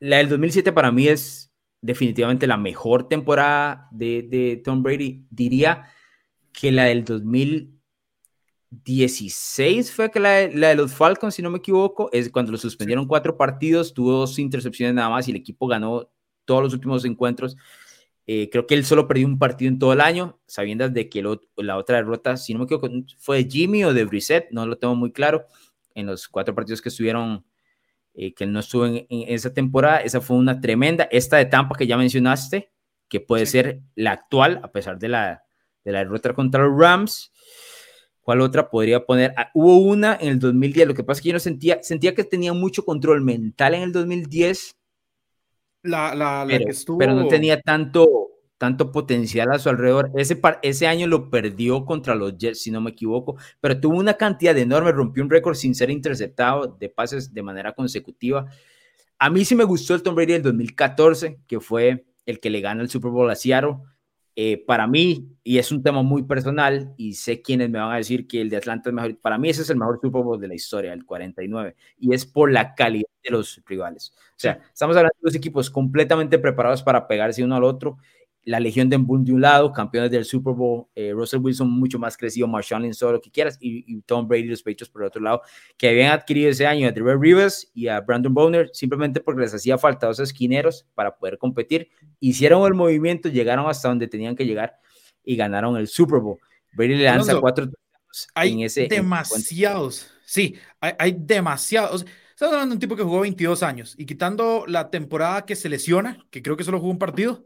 La del 2007 para mí es definitivamente la mejor temporada de, de Tom Brady. Diría que la del 2016 fue que la de, los Falcons, si no me equivoco, es cuando lo suspendieron cuatro partidos, tuvo dos intercepciones nada más y el equipo ganó todos los últimos encuentros. Eh, creo que él solo perdió un partido en todo el año, sabiendo de que la otra derrota, si no me equivoco, fue de Jimmy o de Brissett, no lo tengo muy claro, en los cuatro partidos que estuvieron, eh, que él no estuvo en, esa temporada. Esa fue una tremenda. Esta de Tampa que ya mencionaste, que puede ser la actual, a pesar de la, de la derrota contra los Rams. ¿Cuál otra podría poner? Ah, hubo una en el 2010, lo que pasa es que yo no sentía, sentía que tenía mucho control mental en el 2010. La, la, pero, que estuvo... pero no tenía tanto, tanto potencial a su alrededor. Ese, ese año lo perdió contra los Jets, si no me equivoco, pero tuvo una cantidad enorme, rompió un récord sin ser interceptado de pases de manera consecutiva. A mí sí me gustó el Tom Brady del 2014, que fue el que le gana el Super Bowl a Seattle. Eh, para mí, y es un tema muy personal, y sé quienes me van a decir que el de Atlanta es mejor, para mí ese es el mejor Super Bowl de la historia, el 49, y es por la calidad de los rivales. O sea, estamos hablando de dos equipos completamente preparados para pegarse uno al otro, la Legión de Boom de un lado, campeones del Super Bowl, eh, Russell Wilson mucho más crecido, Marshall Lynch, todo lo que quieras, y, Tom Brady los Patriots por el otro lado, que habían adquirido ese año a Trevor Rivers y a Brandon Bowner simplemente porque les hacía falta dos esquineros para poder competir. Hicieron el movimiento, llegaron hasta donde tenían que llegar y ganaron el Super Bowl. Brady le lanza cuatro hay en ese demasiados, sí, hay, hay demasiados. Estamos hablando de un tipo que jugó 22 años y quitando la temporada que se lesiona, que creo que solo jugó un partido,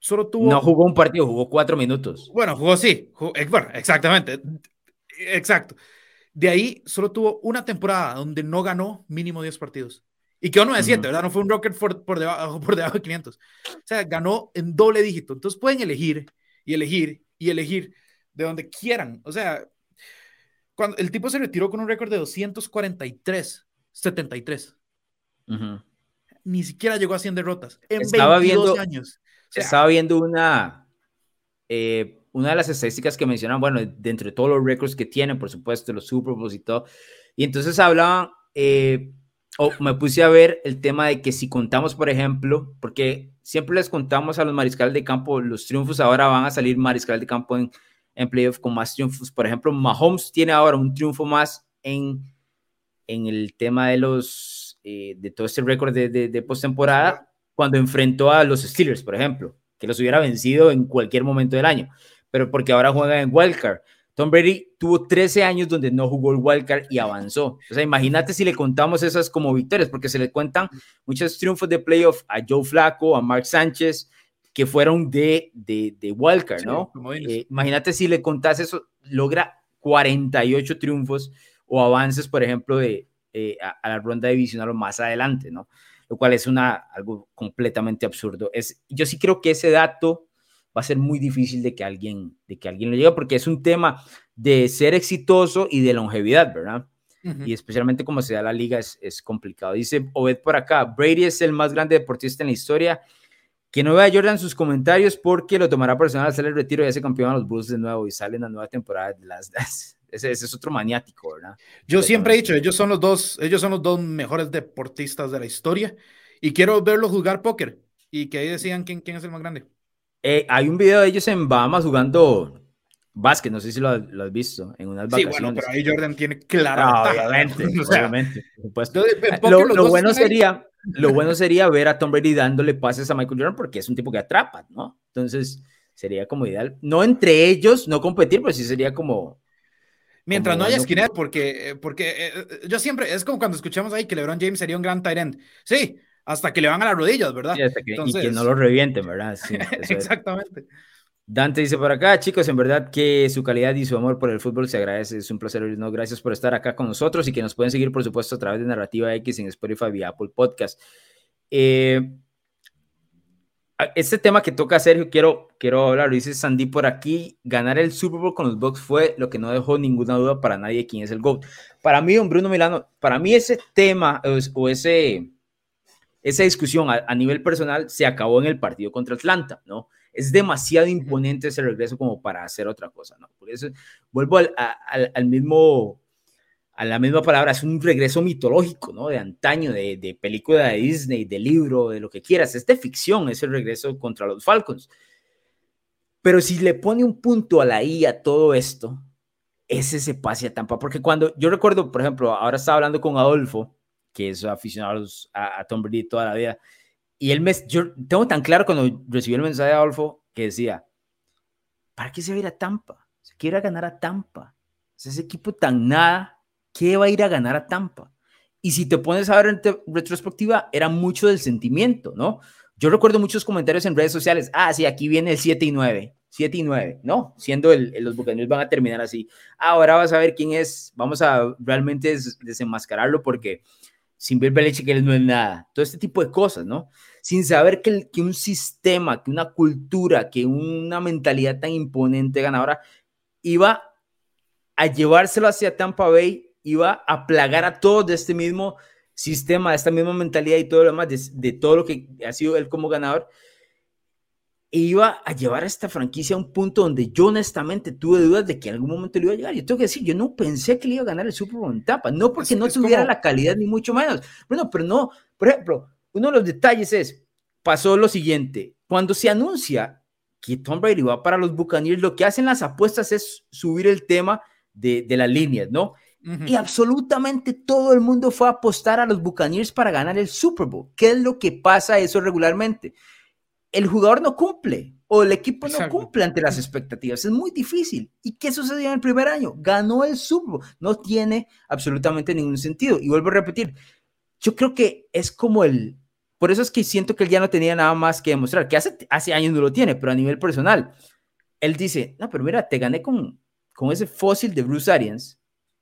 solo tuvo... No jugó un partido, jugó cuatro minutos. Bueno, jugó sí, eh, bueno, exactamente, exacto. De ahí solo tuvo una temporada donde no ganó mínimo 10 partidos. Y quedó 9-7, ¿verdad? No fue un Rocket por, por, debajo, <laughs> por debajo de 500. O sea, ganó en doble dígito. Entonces pueden elegir y elegir y elegir de donde quieran. O sea, cuando el tipo se retiró con un récord de 243, 73. Ni siquiera llegó a 100 derrotas. En estaba 22 viendo, años. Estaba viendo una, eh, una de las estadísticas que mencionan, bueno, dentro de todos los récords que tienen, por supuesto, los Super Bowls y todo. Y entonces hablaban, eh, o me puse a ver el tema de que si contamos, por ejemplo, porque siempre les contamos a los mariscales de campo los triunfos, ahora van a salir mariscal de campo en, en playoff con más triunfos. Por ejemplo, Mahomes tiene ahora un triunfo más en, en el tema de los eh, de todo este récord de, de, de postemporada cuando enfrentó a los Steelers, por ejemplo, que los hubiera vencido en cualquier momento del año, pero porque ahora juega en wildcard. Tom Brady tuvo 13 años donde no jugó el wildcard y avanzó. O sea, imagínate si le contamos esas como victorias, porque se le cuentan muchos triunfos de playoff a Joe Flaco, a Mark Sánchez, que fueron de, de, de wildcard, ¿no? Eh, imagínate si le contás eso, logra 48 triunfos o avances, por ejemplo, de, eh, a, la ronda divisional o más adelante, ¿no? Lo cual es una, algo completamente absurdo. Es, yo sí creo que ese dato va a ser muy difícil de que alguien, de que alguien lo llegue, porque es un tema de ser exitoso y de longevidad, ¿verdad? Y especialmente como se da la liga es, es, complicado. Dice Obed por acá, Brady es el más grande deportista en la historia. Que no vea Jordan sus comentarios porque lo tomará personal hacer el retiro y hace campeón a los Bulls de nuevo y sale en la nueva temporada de las ese, ese, es otro maniático, ¿verdad? Yo siempre he dicho, ellos son los dos, ellos son los dos mejores deportistas de la historia y quiero verlos jugar póker y que ahí decían quién, quién es el más grande. Eh, hay un video de ellos en Bahamas jugando básquet, no sé si lo, has visto, en unas vacaciones. Sí, bueno, pero ahí Jordan tiene claro. Ah, obviamente, <laughs> obviamente, lo, bueno sería, lo bueno sería ver a Tom Brady dándole pases a Michael Jordan porque es un tipo que atrapa, ¿no? Entonces, sería como ideal. No entre ellos, no competir, pero sí sería como... Mientras no haya skinhead, porque, porque eh, eh, yo siempre, es como cuando escuchamos ahí que LeBron James sería un gran tight end. Sí, hasta que le van a las rodillas, ¿verdad? Y que no lo revienten, ¿verdad? Sí, <laughs> Exactamente. Dante dice por acá, chicos, en verdad que su calidad y su amor por el fútbol se agradece, es un placer. No, gracias por estar acá con nosotros y que nos pueden seguir, por supuesto, a través de Narrativa X en Spotify y Apple Podcast. Eh, este tema que toca Sergio, quiero, quiero hablar, dice Sandy por aquí, ganar el Super Bowl con los Bucks fue lo que no dejó ninguna duda para nadie quién es el GOAT. Para mí, don Bruno Milano, para mí ese tema o ese esa discusión a, nivel personal se acabó en el partido contra Atlanta, ¿no? Es demasiado imponente ese regreso como para hacer otra cosa, ¿no? Por eso vuelvo al, al, mismo, a la misma palabra, es un regreso mitológico, ¿no? De antaño, de, de, película de Disney, de libro, de lo que quieras. Es de ficción ese regreso contra los Falcons. Pero si le pone un punto a la I a todo esto, es ese pase a Tampa. Porque cuando yo recuerdo, por ejemplo, ahora estaba hablando con Adolfo, que es aficionado a, a, Tom Brady toda la vida. Y él me, yo tengo tan claro cuando recibí el mensaje de Adolfo que decía, ¿para qué se va a ir a Tampa? Se quiere ganar a Tampa. ese equipo tan nada, ¿qué va a ir a ganar a Tampa? Y si te pones a ver en retrospectiva, era mucho del sentimiento, ¿no? Yo recuerdo muchos comentarios en redes sociales, ah, sí, aquí viene el 7 y 9, 7 y 9, ¿no? Siendo el, los Buccaneers van a terminar así. Ahora vas a ver quién es, vamos a realmente desenmascararlo porque sin ver que él no es nada, todo este tipo de cosas, ¿no? Sin saber que, que un sistema, que una cultura, que una mentalidad tan imponente ganadora iba a llevárselo hacia Tampa Bay, iba a plagar a todos de este mismo sistema, de esta misma mentalidad y todo lo demás, de, de todo lo que ha sido él como ganador, e iba a llevar a esta franquicia a un punto donde yo honestamente tuve dudas de que en algún momento le iba a llegar. Yo tengo que decir, yo no pensé que le iba a ganar el Super Bowl en Tampa, no porque no tuviera la calidad ni mucho menos. Bueno, pero no, por ejemplo, uno de los detalles es, pasó lo siguiente, cuando se anuncia que Tom Brady va para los Buccaneers, lo que hacen las apuestas es subir el tema de, de las líneas, ¿no? Y absolutamente todo el mundo fue a apostar a los Buccaneers para ganar el Super Bowl. ¿Qué es lo que pasa eso regularmente? el jugador no cumple o el equipo no cumple ante las expectativas. Es muy difícil. ¿Y qué sucedió en el primer año? Ganó el Super No tiene absolutamente ningún sentido. Y vuelvo a repetir, yo creo que es como el... Por eso es que siento que él ya no tenía nada más que demostrar, que hace, hace años no lo tiene, pero a nivel personal, él dice, no, pero mira, te gané con, con ese fósil de Bruce Arians,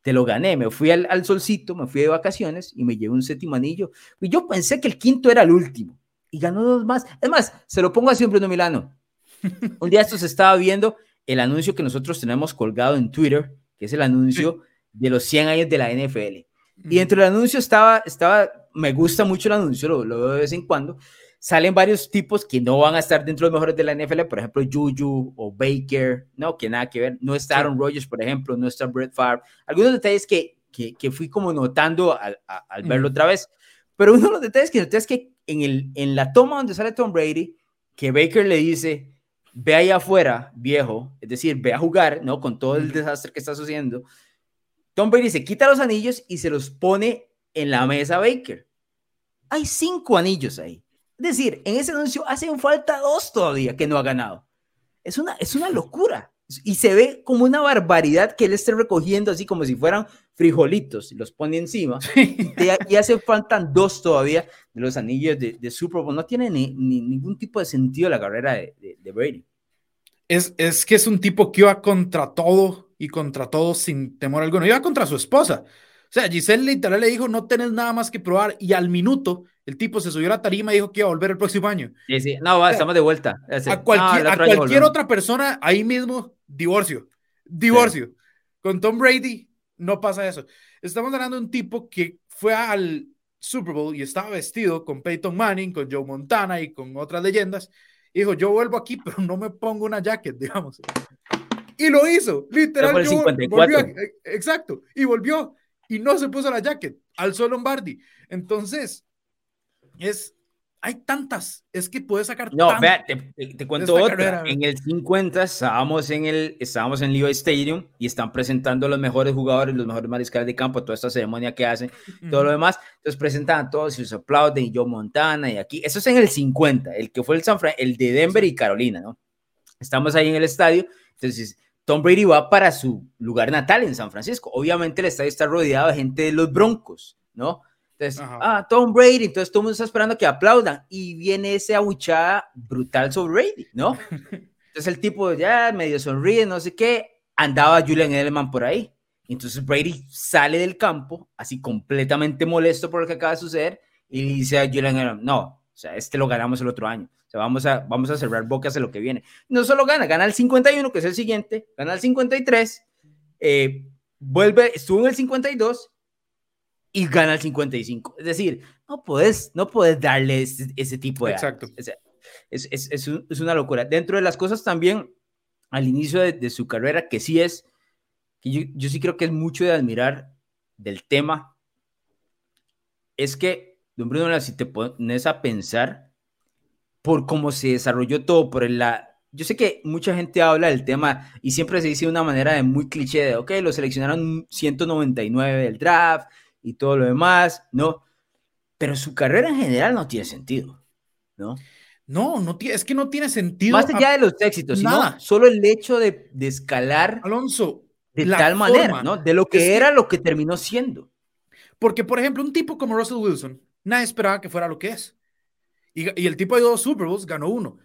te lo gané. Me fui al, al, solcito, me fui de vacaciones y me llevé un séptimo anillo. Y yo pensé que el quinto era el último. Y ganó dos más. Es más, se lo pongo así a Bruno Milano. <laughs> Un día esto se estaba viendo el anuncio que nosotros tenemos colgado en Twitter, que es el anuncio de los 100 años de la NFL. Y dentro del anuncio estaba, estaba, me gusta mucho el anuncio, lo, lo veo de vez en cuando, salen varios tipos que no van a estar dentro de los mejores de la NFL, por ejemplo, Juju o Baker, no, que nada que ver, no está Aaron Rodgers, por ejemplo, no está Brett Favre, algunos detalles que, que, que fui como notando al, al verlo otra vez, pero uno de los detalles que noté es que en, el, en la toma donde sale Tom Brady, que Baker le dice, ve ahí afuera, viejo, es decir, ve a jugar, ¿no? Con todo el desastre que está sucediendo, Tom Brady se quita los anillos y se los pone en la mesa Baker. Hay cinco anillos ahí. Es decir, en ese anuncio hacen falta dos todavía que no ha ganado. Es una, es una locura. Y se ve como una barbaridad que él esté recogiendo así como si fueran frijolitos y los pone encima. Y, hace falta dos todavía de los anillos de, Super Bowl. No tiene ni, ningún tipo de sentido la carrera de, de, Brady. Es, es que es un tipo que iba contra todo y contra todo sin temor alguno. Iba contra su esposa. O sea, Giselle literal le dijo, no tenés nada más que probar. Y al minuto, el tipo se subió a la tarima y dijo que iba a volver el próximo año. Sí, sí. No, va, estamos de vuelta. a cualquier, otra persona, ahí mismo, divorcio. Divorcio. Con Tom Brady, no pasa eso. Estamos hablando de un tipo que fue al Super Bowl y estaba vestido con Peyton Manning, con Joe Montana y con otras leyendas. Y dijo, yo vuelvo aquí, pero no me pongo una jacket, <laughs> digamos. Y lo hizo, literal. Volvió, exacto, y volvió y no se puso la jacket, alzó Lombardi. Entonces, es, hay tantas, es que puedes sacar. No, vea, te, cuento otra. en el 50 estábamos en el, estábamos en Levi Stadium y están presentando los mejores jugadores, los mejores mariscales de campo, toda esta ceremonia que hacen, todo lo demás. Entonces presentan a todos y los aplauden y Joe Montana y aquí. Eso es en el 50, el que fue el San el de Denver y Carolina, ¿no? Estamos ahí en el estadio, entonces Tom Brady va para su lugar natal en San Francisco. Obviamente el estadio está rodeado de gente de los Broncos, ¿no? Entonces, ah, Tom Brady, entonces todo el mundo está esperando que aplaudan y viene esa abuchada brutal sobre Brady, ¿no? <laughs> Entonces el tipo ya medio sonríe, no sé qué, andaba Julian Edelman por ahí. Entonces Brady sale del campo, así completamente molesto por lo que acaba de suceder, y dice a Julian Edelman, no, o sea, este lo ganamos el otro año vamos a, vamos a cerrar bocas de lo que viene. No solo gana, gana el 51, que es el siguiente, gana el 53, eh, vuelve, estuvo en el 52 y gana el 55. Es decir, no puedes, no puedes darle ese, tipo de... Exacto. Es, es, es, una locura. Dentro de las cosas también, al inicio de, su carrera, que sí es, que yo, yo sí creo que es mucho de admirar del tema, es que, don Bruno, si te pones a pensar, por cómo se desarrolló todo, por la... Yo sé que mucha gente habla del tema y siempre se dice de una manera de muy cliché de, ok, lo seleccionaron 199 del draft y todo lo demás, ¿no? Pero su carrera en general no tiene sentido, ¿no? No, no tiene, es que no tiene sentido. Más allá de los éxitos, sino solo el hecho de, escalar. Alonso. De tal manera, ¿no? De lo que era lo que terminó siendo. Porque, por ejemplo, un tipo como Russell Wilson, nadie esperaba que fuera lo que es. Y, el tipo de dos Super Bowls, ganó uno.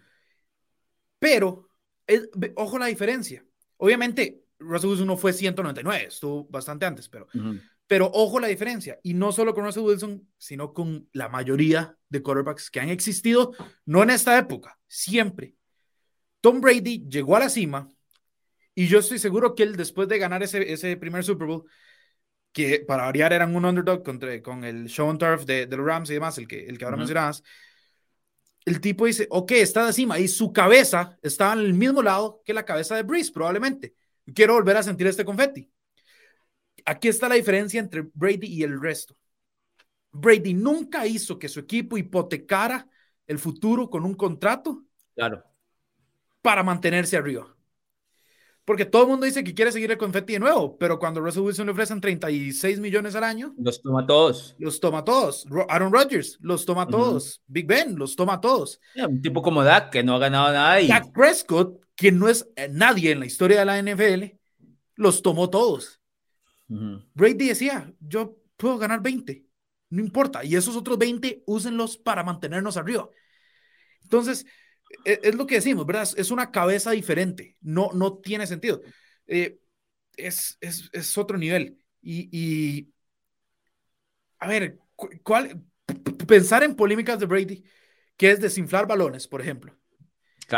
Pero, ojo la diferencia. Obviamente, Russell Wilson no fue 199, estuvo bastante antes, pero, pero ojo la diferencia. Y no solo con Russell Wilson, sino con la mayoría de quarterbacks que han existido, no en esta época, siempre. Tom Brady llegó a la cima y yo estoy seguro que él, después de ganar ese, ese primer Super Bowl, que para variar eran un underdog contra, con el Sean Turf de, de, los Rams y demás, el que, el que ahora mencionabas, el tipo dice, ok, está de cima y su cabeza está en el mismo lado que la cabeza de Breeze, probablemente. Quiero volver a sentir este confeti. Aquí está la diferencia entre Brady y el resto. Brady nunca hizo que su equipo hipotecara el futuro con un contrato. Claro. Para mantenerse arriba. Porque todo el mundo dice que quiere seguir el confetti de nuevo, pero cuando Russell Wilson le ofrecen 36 millones al año, los toma todos. Los toma todos. Aaron Rodgers los toma todos. Big Ben los toma todos. un tipo como Dak que no ha ganado nada. Y... Dak Prescott, quien no es nadie en la historia de la NFL, los tomó todos. Brady decía: Yo puedo ganar 20, no importa. Y esos otros 20, úsenlos para mantenernos arriba. Entonces, e, es, lo que decimos, ¿verdad? Es una cabeza diferente, no, no tiene sentido. Eh, es, es, es, otro nivel. Y, a ver, ¿cuál, pensar en polémicas de Brady, que es desinflar balones, por ejemplo.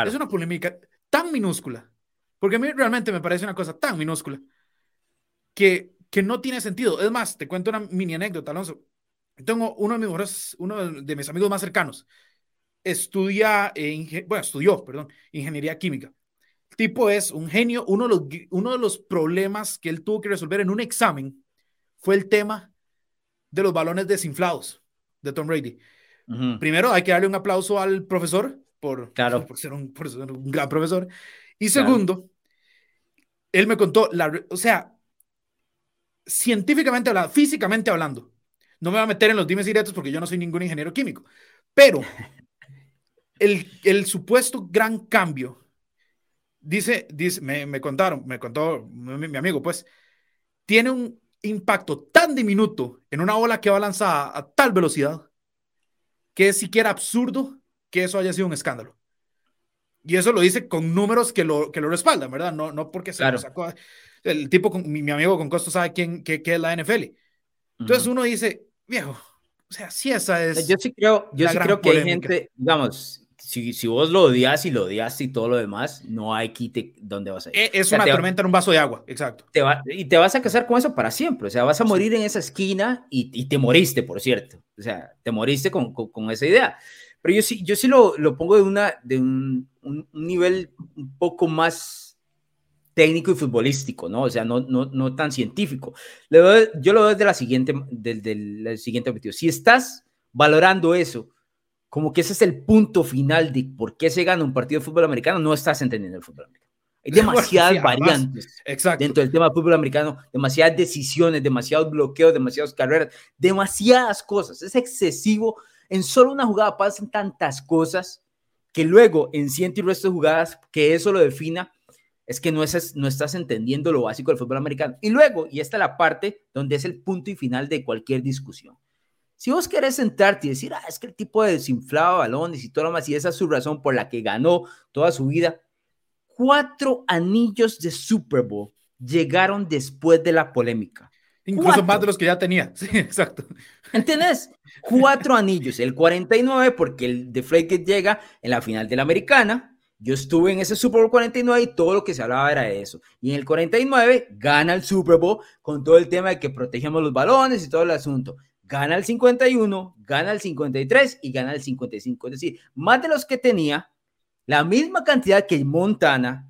Es una polémica tan minúscula, porque a mí realmente me parece una cosa tan minúscula, que, que no tiene sentido. Es más, te cuento una mini anécdota, Alonso. Tengo uno de mis mejores, uno de mis amigos más cercanos, estudia, bueno, estudió, perdón, ingeniería química. El tipo es un genio. Uno de, los, uno de los problemas que él tuvo que resolver en un examen fue el tema de los balones desinflados de Tom Brady. Primero, hay que darle un aplauso al profesor por, claro. por, ser, un, un gran profesor. Y segundo, él me contó, la, o sea, científicamente hablando, físicamente hablando, no me voy a meter en los dimes directos porque yo no soy ningún ingeniero químico, pero el, el supuesto gran cambio, dice, dice me, me contaron, me contó mi, mi, amigo, pues, tiene un impacto tan diminuto en una ola que va lanzada a tal velocidad que es siquiera absurdo que eso haya sido un escándalo. Y eso lo dice con números que lo, que lo respaldan, ¿verdad? No, no porque se lo sacó. El tipo, con, mi, amigo con costo sabe quién, qué, qué es la NFL. Entonces uno dice, viejo, o sea, sí esa es. Yo sí creo, yo sí creo que hay gente, digamos, si, si, vos lo odias y lo odias y todo lo demás, no hay quite dónde vas a ir. E, es una tormenta en un vaso de agua, exacto. Te va, y te vas a casar con eso para siempre. O sea, vas a morir en esa esquina y, y, te moriste, por cierto. O sea, te moriste con, con, con esa idea. Pero yo sí, yo sí lo, lo pongo de, una, de un, un, nivel un poco más técnico y futbolístico, ¿no? O sea, no, no, no tan científico. yo lo veo desde la siguiente, desde el siguiente objetivo. Si estás valorando eso como que ese es el punto final de por qué se gana un partido de fútbol americano, no estás entendiendo el fútbol americano. Hay <laughs> demasiadas variantes dentro del tema del fútbol americano, demasiadas decisiones, demasiados bloqueos, demasiadas carreras, demasiadas cosas. Es excesivo. En solo una jugada pasan tantas cosas que luego en ciento y resto de jugadas que eso lo defina es que no, es, no estás entendiendo lo básico del fútbol americano. Y luego, y esta es la parte donde es el punto y final de cualquier discusión si vos querés sentarte y decir, ah, es que el tipo de desinflaba balones y todo lo más, y esa es su razón por la que ganó toda su vida, cuatro anillos de Super Bowl llegaron después de la polémica. Incluso más de los que ya tenía. <laughs> Sí, exacto. ¿Entendés? Cuatro anillos. El 49, porque el de Flake llega en la final de la americana. Yo estuve en ese Super Bowl 49 y todo lo que se hablaba era de eso. Y en el 49 gana el Super Bowl con todo el tema de que protegemos los balones y todo el asunto gana el 51, gana el 53 y gana el 55. Es decir, más de los que tenía, la misma cantidad que Montana,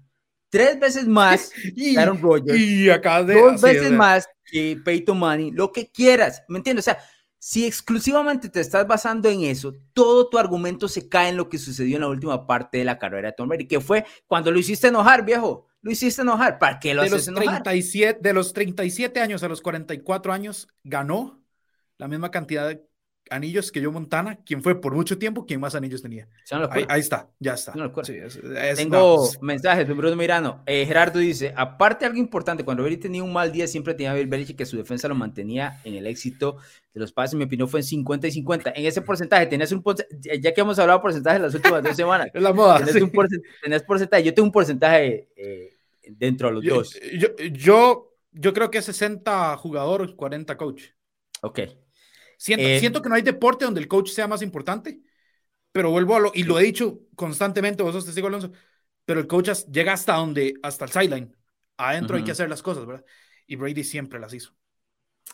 tres veces más <laughs> y, Aaron Rodgers, y acá de, dos veces más que Peyton Manning, lo que quieras, ¿me entiendes? O sea, si exclusivamente te estás basando en eso, todo tu argumento se cae en lo que sucedió en la última parte de la carrera de Tom Brady, que fue cuando lo hiciste enojar, viejo. Lo hiciste enojar. ¿Para qué lo de haces los 37, De los 37 años a los 44 años, ganó la misma cantidad de anillos que yo Montana, quien fue por mucho tiempo quien más anillos tenía. Ahí, está, ya está. Tengo mensajes de Bruno Mirano. Eh, Gerardo dice, aparte algo importante, cuando Brady tenía un mal día, siempre tenía Bill Belichick que su defensa lo mantenía en el éxito de los pases. Mi opinión fue en 50 y 50. En ese porcentaje, tenías un porcentaje, ya que hemos hablado de porcentaje las últimas dos semanas. <laughs> es la moda. Tenés, porcentaje, yo tengo un porcentaje eh, dentro de los dos. Yo, yo, yo creo que es 60 jugador, 40 coach. Ok. Eh, siento, que no hay deporte donde el coach sea más importante, pero vuelvo a lo, y lo he dicho constantemente, vos sos testigo, Alonso, pero el coach llega hasta donde, hasta el sideline. Adentro hay que hacer las cosas, ¿verdad? Y Brady siempre las hizo.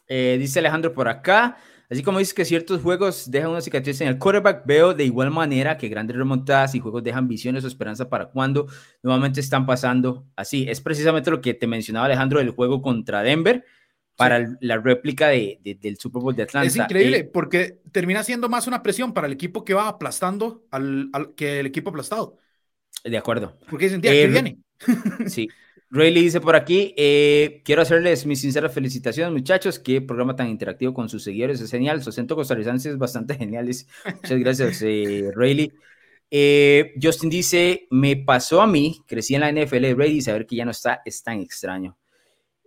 Eh, dice Alejandro por acá, así como dice que ciertos juegos dejan una cicatriz en el quarterback, veo de igual manera que grandes remontadas y juegos dejan visiones o esperanza para cuando nuevamente están pasando así. Es precisamente lo que te mencionaba Alejandro del juego contra Denver para la réplica de, del Super Bowl de Atlanta. Es increíble eh, porque termina siendo más una presión para el equipo que va aplastando al, que el equipo aplastado. De acuerdo. Porque sentía que eh, viene. <laughs> Sí. Rayleigh dice por aquí, eh, quiero hacerles mis sinceras felicitaciones, muchachos. Qué programa tan interactivo con sus seguidores, es genial. Su acento costarricense es bastante <laughs> genial. Muchas gracias, eh, Rayleigh. Justin dice, me pasó a mí, crecí en la NFL de Brady, saber que ya no está es tan extraño.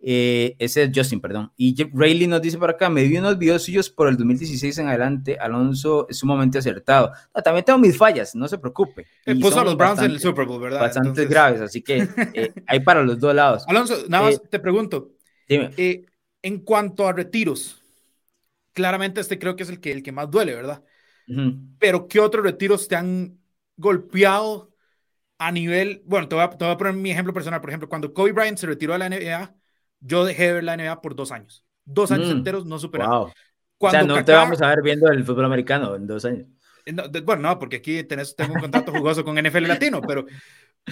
Eh, ese es Justin, perdón. Y Rayleigh nos dice por acá, me vi unos videos suyos por el 2016 en adelante, Alonso es sumamente acertado. también tengo mis fallas, no se preocupe. Eh, puso a los Browns en el Super Bowl, ¿verdad? Bastante graves, así que eh, <laughs> hay para los dos lados. Alonso, nada más te pregunto. Dime. En cuanto a retiros, claramente este creo que es el que, el que más duele, ¿verdad? Pero ¿qué otros retiros te han golpeado a nivel, bueno, te voy, a, te voy, a, poner mi ejemplo personal, por ejemplo, cuando Kobe Bryant se retiró de la NBA, yo dejé de ver la NBA por dos años. Dos años mm. enteros no superaba. Cuando o sea, no te vamos a ver viendo el fútbol americano en dos años. Eh, bueno, no, porque aquí tenés, tengo un contrato jugoso con NFL Latino, pero,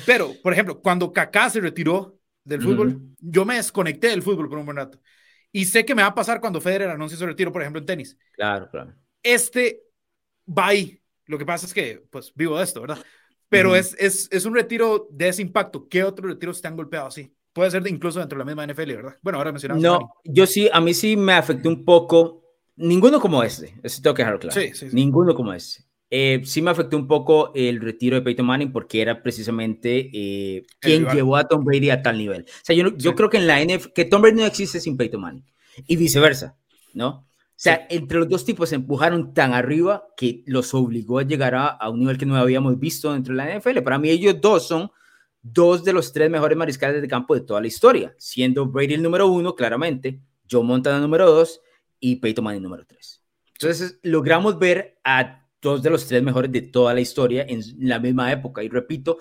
pero, por ejemplo, cuando Kaká se retiró del fútbol, yo me desconecté del fútbol por un buen rato. Y sé que me va a pasar cuando Federer anuncie su retiro, por ejemplo, en tenis. Claro, claro. Este va ahí. Lo que pasa es que, pues, vivo de esto, ¿verdad? Pero es, es, es, un retiro de ese impacto. ¿Qué otros retiros te han golpeado así? Puede ser incluso dentro de la misma NFL, ¿verdad? Bueno, ahora mencionamos. No, yo sí, a mí sí me afectó un poco. Ninguno como este, eso tengo que dejarlo claro. Sí, sí, Ninguno como este. Eh, sí me afectó un poco el retiro de Peyton Manning porque era precisamente eh, quien llevó a Tom Brady a tal nivel. O sea, yo, yo creo que en la NFL, que Tom Brady no existe sin Peyton Manning y viceversa, ¿no? O sea, entre los dos tipos se empujaron tan arriba que los obligó a llegar a, un nivel que no habíamos visto dentro de la NFL. Para mí ellos dos son dos de los tres mejores mariscales de campo de toda la historia, siendo Brady el número uno, claramente, Joe Montana el número dos y Peyton Manning número tres. Entonces logramos ver a dos de los tres mejores de toda la historia en la misma época. Y repito,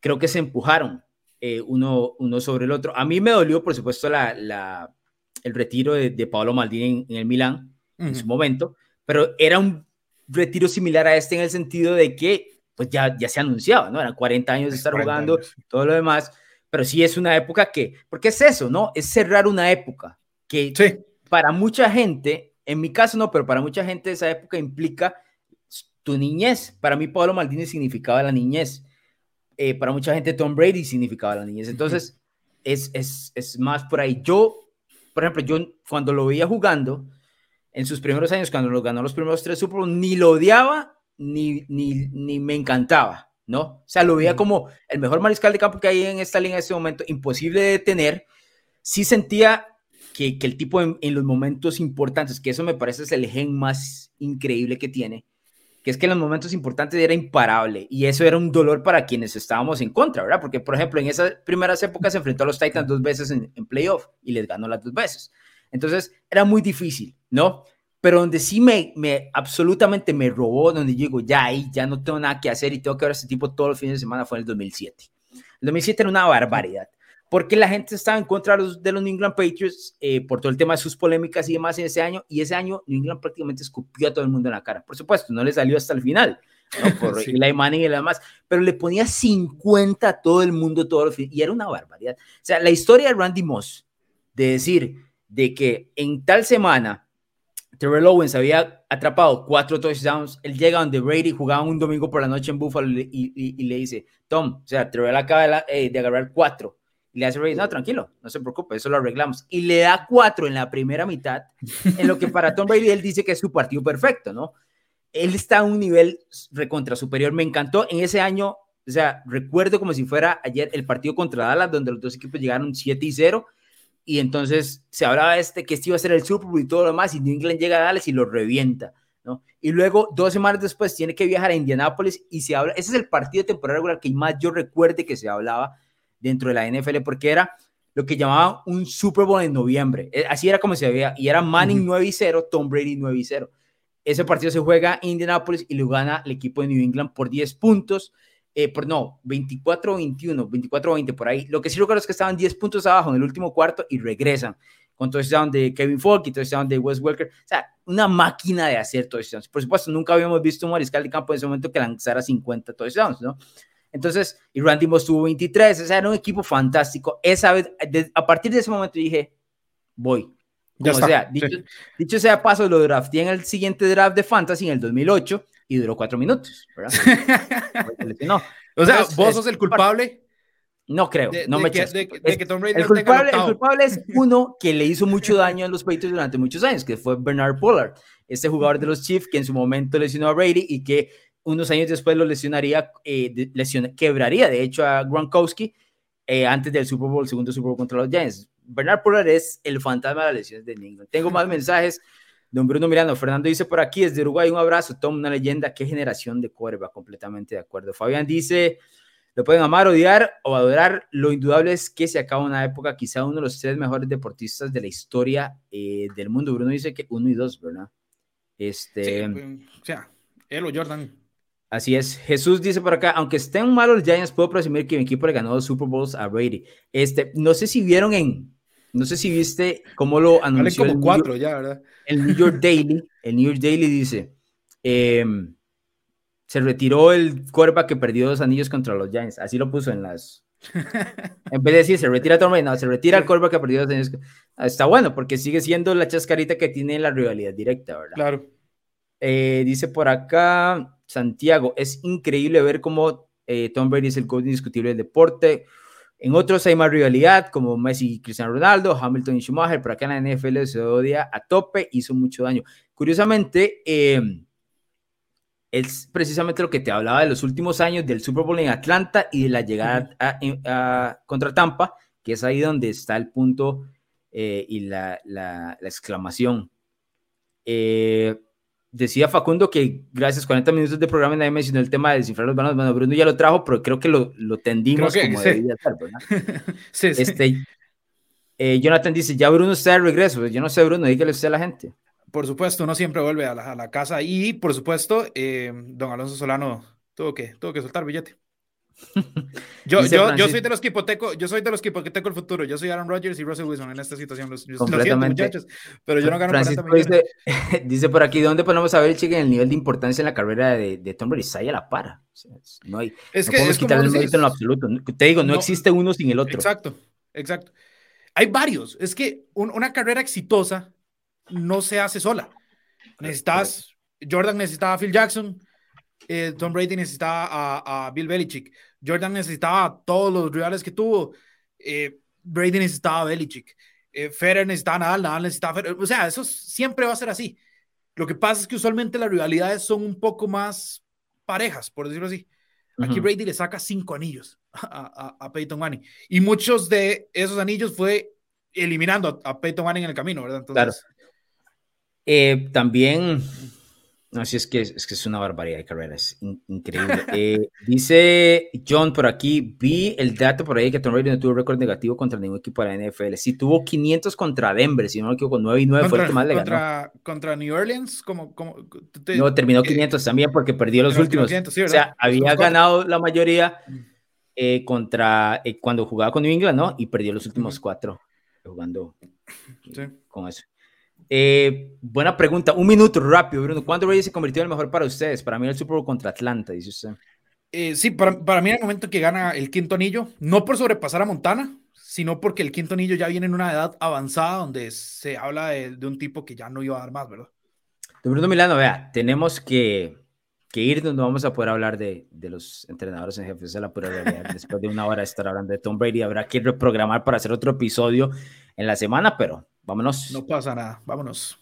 creo que se empujaron eh, uno, uno sobre el otro. A mí me dolió, por supuesto, la, la el retiro de, de Paolo Maldini en el Milán en su momento, pero era un retiro similar a este en el sentido de que pues ya, ya se anunciaba, ¿no? Eran 40 años de estar jugando, todo lo demás, pero sí es una época que, porque es eso, ¿no? Es cerrar una época que para mucha gente, en mi caso no, pero para mucha gente esa época implica tu niñez. Para mí Pablo Maldini significaba la niñez. Eh, para mucha gente Tom Brady significaba la niñez. Entonces, <laughs> es, es, es más por ahí. Yo, por ejemplo, yo cuando lo veía jugando, en sus primeros años, cuando lo ganó los primeros tres Super Bowl, ni lo odiaba ni, ni, ni me encantaba, ¿no? O sea, lo veía como el mejor mariscal de campo que hay en esta liga en este momento, imposible de detener. Sí sentía que, que el tipo en, en, los momentos importantes, que eso me parece es el gen más increíble que tiene, que es que en los momentos importantes era imparable y eso era un dolor para quienes estábamos en contra, ¿verdad? Porque, por ejemplo, en esas primeras épocas se enfrentó a los Titans dos veces en, en playoff y les ganó las dos veces. Entonces era muy difícil, ¿no? Pero donde sí me, me absolutamente me robó, donde digo, ya ahí, ya no tengo nada que hacer y tengo que ver a este tipo todos los fines de semana fue en el 2007. El 2007 era una barbaridad, porque la gente estaba en contra de los, de los New England Patriots eh, por todo el tema de sus polémicas y demás en ese año, y ese año New England prácticamente escupió a todo el mundo en la cara. Por supuesto, no le salió hasta el final, ¿no? <laughs> por sí. Eli Manning y demás, pero le ponía 50 a todo el mundo todos los y era una barbaridad. O sea, la historia de Randy Moss, de decir, de que en tal semana Terrell Owens había atrapado cuatro touchdowns, él llega donde Brady jugaba un domingo por la noche en Buffalo y, le dice, Tom, o sea, Terrell acaba eh, de, agarrar cuatro. Y le hace Brady, no, tranquilo, no se preocupe, eso lo arreglamos. Y le da cuatro en la primera mitad, en lo que para Tom Brady él dice que es su partido perfecto, ¿no? Él está a un nivel recontra superior. Me encantó en ese año, o sea, recuerdo como si fuera ayer el partido contra Dallas, donde los dos equipos llegaron 7 y 0 y entonces se hablaba de este, que este iba a ser el Super Bowl y todo lo demás, y New England llega a Dallas y lo revienta, ¿no? Y luego, dos semanas después, tiene que viajar a Indianápolis y se habla, ese es el partido de temporada regular que más yo recuerde que se hablaba dentro de la NFL, porque era lo que llamaban un Super Bowl en noviembre, eh, así era como se veía, y era Manning 9 y 0, Tom Brady 9 y 0. Ese partido se juega en Indianápolis y lo gana el equipo de New England por 10 puntos eh, por, no, 24-21, 24-20 por ahí. Lo que sí recuerdo es que estaban 10 puntos abajo en el último cuarto y regresan con touchdown de Kevin Falk y touchdown de Wes Welker. O sea, una máquina de hacer touchdowns. Por supuesto, nunca habíamos visto un mariscal de campo en ese momento que lanzara 50 touchdowns, ¿no? Entonces, y Randy Moss tuvo 23, o sea, era un equipo fantástico. Esa vez, a partir de ese momento dije, voy. Como ya sea, dicho, sí. dicho, sea paso, lo drafté en el siguiente draft de Fantasy en el 2008 y duró cuatro minutos, ¿verdad? <laughs> no. O sea, ¿vos sos el culpable? No creo, de, no de me que, de, que Tom Brady el, culpable, el culpable es uno que le hizo mucho daño a los Patriots durante muchos años, que fue Bernard Pollard, este jugador de los Chiefs que en su momento lesionó a Brady y que unos años después lo lesionaría, eh, lesiona, quebraría de hecho a Gronkowski eh, antes del Super Bowl, segundo Super Bowl contra los Giants. Bernard Pollard es el fantasma de las lesiones de England. Tengo más mensajes. Don Bruno Mirando, Fernando dice por aquí, desde Uruguay, un abrazo, Tom, una leyenda, qué generación de cuerva, completamente de acuerdo. Fabián dice, Lo pueden amar, odiar o adorar. Lo indudable es que se acaba una época, quizá uno de los tres mejores deportistas de la historia eh, del mundo. Bruno dice que uno y dos, ¿verdad? Este, pues, o sea, él o Jordan. Así es. Jesús dice por acá, aunque estén malos los Giants, puedo presumir que mi equipo le ganó dos Super Bowls a Brady. Este, no sé si vieron en, no sé si viste cómo lo anunció. como cuatro ya, ¿verdad? El New York Daily, el New York Daily dice, eh, se retiró el cuerva que perdió dos anillos contra los Giants. Así lo puso en las. <laughs> en vez de decir se retira Tom no, se retira el cuerva que perdió dos anillos. Está bueno, porque sigue siendo la chascarita que tiene la rivalidad directa, ¿verdad? Claro. Eh, dice por acá Santiago, es increíble ver cómo eh, Tom Brady es el coach indiscutible del deporte. En otros hay más rivalidad, como Messi y Cristiano Ronaldo, Hamilton y Schumacher, pero acá en la NFL se odia a tope, hizo mucho daño. Curiosamente, eh, es precisamente lo que te hablaba de los últimos años del Super Bowl en Atlanta y de la llegada contra Tampa, que es ahí donde está el punto eh, y la, exclamación. Eh, decía Facundo que gracias 40 minutos de programa nadie mencionó el tema de descifrar los vanos. Bueno, Bruno ya lo trajo, pero creo que lo, lo tendimos como debía ser, ¿verdad? <laughs> sí, Este, eh, Jonathan dice, ya Bruno está de regreso. Yo no sé, Bruno, dígale usted a la gente por supuesto, uno siempre vuelve a la, casa y, por supuesto, eh, don Alonso Solano tuvo que, tuvo que soltar billete. Yo, yo, yo, soy de los que hipoteco, yo soy de los que hipoteco el futuro. Yo soy Aaron Rodgers y Russell Wilson en esta situación. Los, muchachos, pero yo no gano Francisco dice, <laughs> dice, por aquí, ¿dónde podemos saber, chica, el nivel de importancia en la carrera de, de Tom Brady? Está a la para. no hay, es que podemos quitar el mérito en lo absoluto. Te digo, no, existe uno sin el otro. Exacto, exacto. Hay varios. Es que una carrera exitosa no se hace sola. Necesitas, Jordan necesitaba a Phil Jackson, eh, Tom Brady necesitaba a, Bill Belichick, Jordan necesitaba a todos los rivales que tuvo, eh, Brady necesitaba a Belichick, eh, Federer necesitaba a Nadal, Nadal necesitaba a o sea, eso siempre va a ser así. Lo que pasa es que usualmente las rivalidades son un poco más parejas, por decirlo así. Aquí Brady le saca cinco anillos a, a, Peyton Manning. Y muchos de esos anillos fue eliminando a, Peyton Manning en el camino, ¿verdad? Entonces, eh, también, no, si es que, es que es una barbaridad de carrera, es increíble. Eh, dice John por aquí, vi el dato por ahí que Tom Brady no tuvo récord negativo contra ningún equipo de la NFL. Sí, tuvo 500 contra Denver, si no me equivoco, 9 y 9 fue el que más le ganó. Contra New Orleans, como... como no, terminó 500 eh, también porque perdió los últimos. o sea, había ganado la mayoría mm. contra cuando jugaba con New England, ¿no? Y perdió los últimos cuatro jugando con eso. Eh, buena pregunta. Un minuto rápido, Bruno. ¿Cuándo Brady se convirtió en el mejor para ustedes? Para mí el Super Bowl contra Atlanta, dice usted. Eh, sí, para, para, mí en el momento que gana el quinto anillo, no por sobrepasar a Montana, sino porque el quinto anillo ya viene en una edad avanzada donde se habla de, un tipo que ya no iba a dar más, ¿verdad? Bruno Milano, vea, tenemos que, que irnos, no vamos a poder hablar de, de los entrenadores en jefe, de la pura realidad. Después de una hora de estar hablando de Tom Brady, habrá que reprogramar para hacer otro episodio en la semana, pero Vámonos. No pasa nada, vámonos.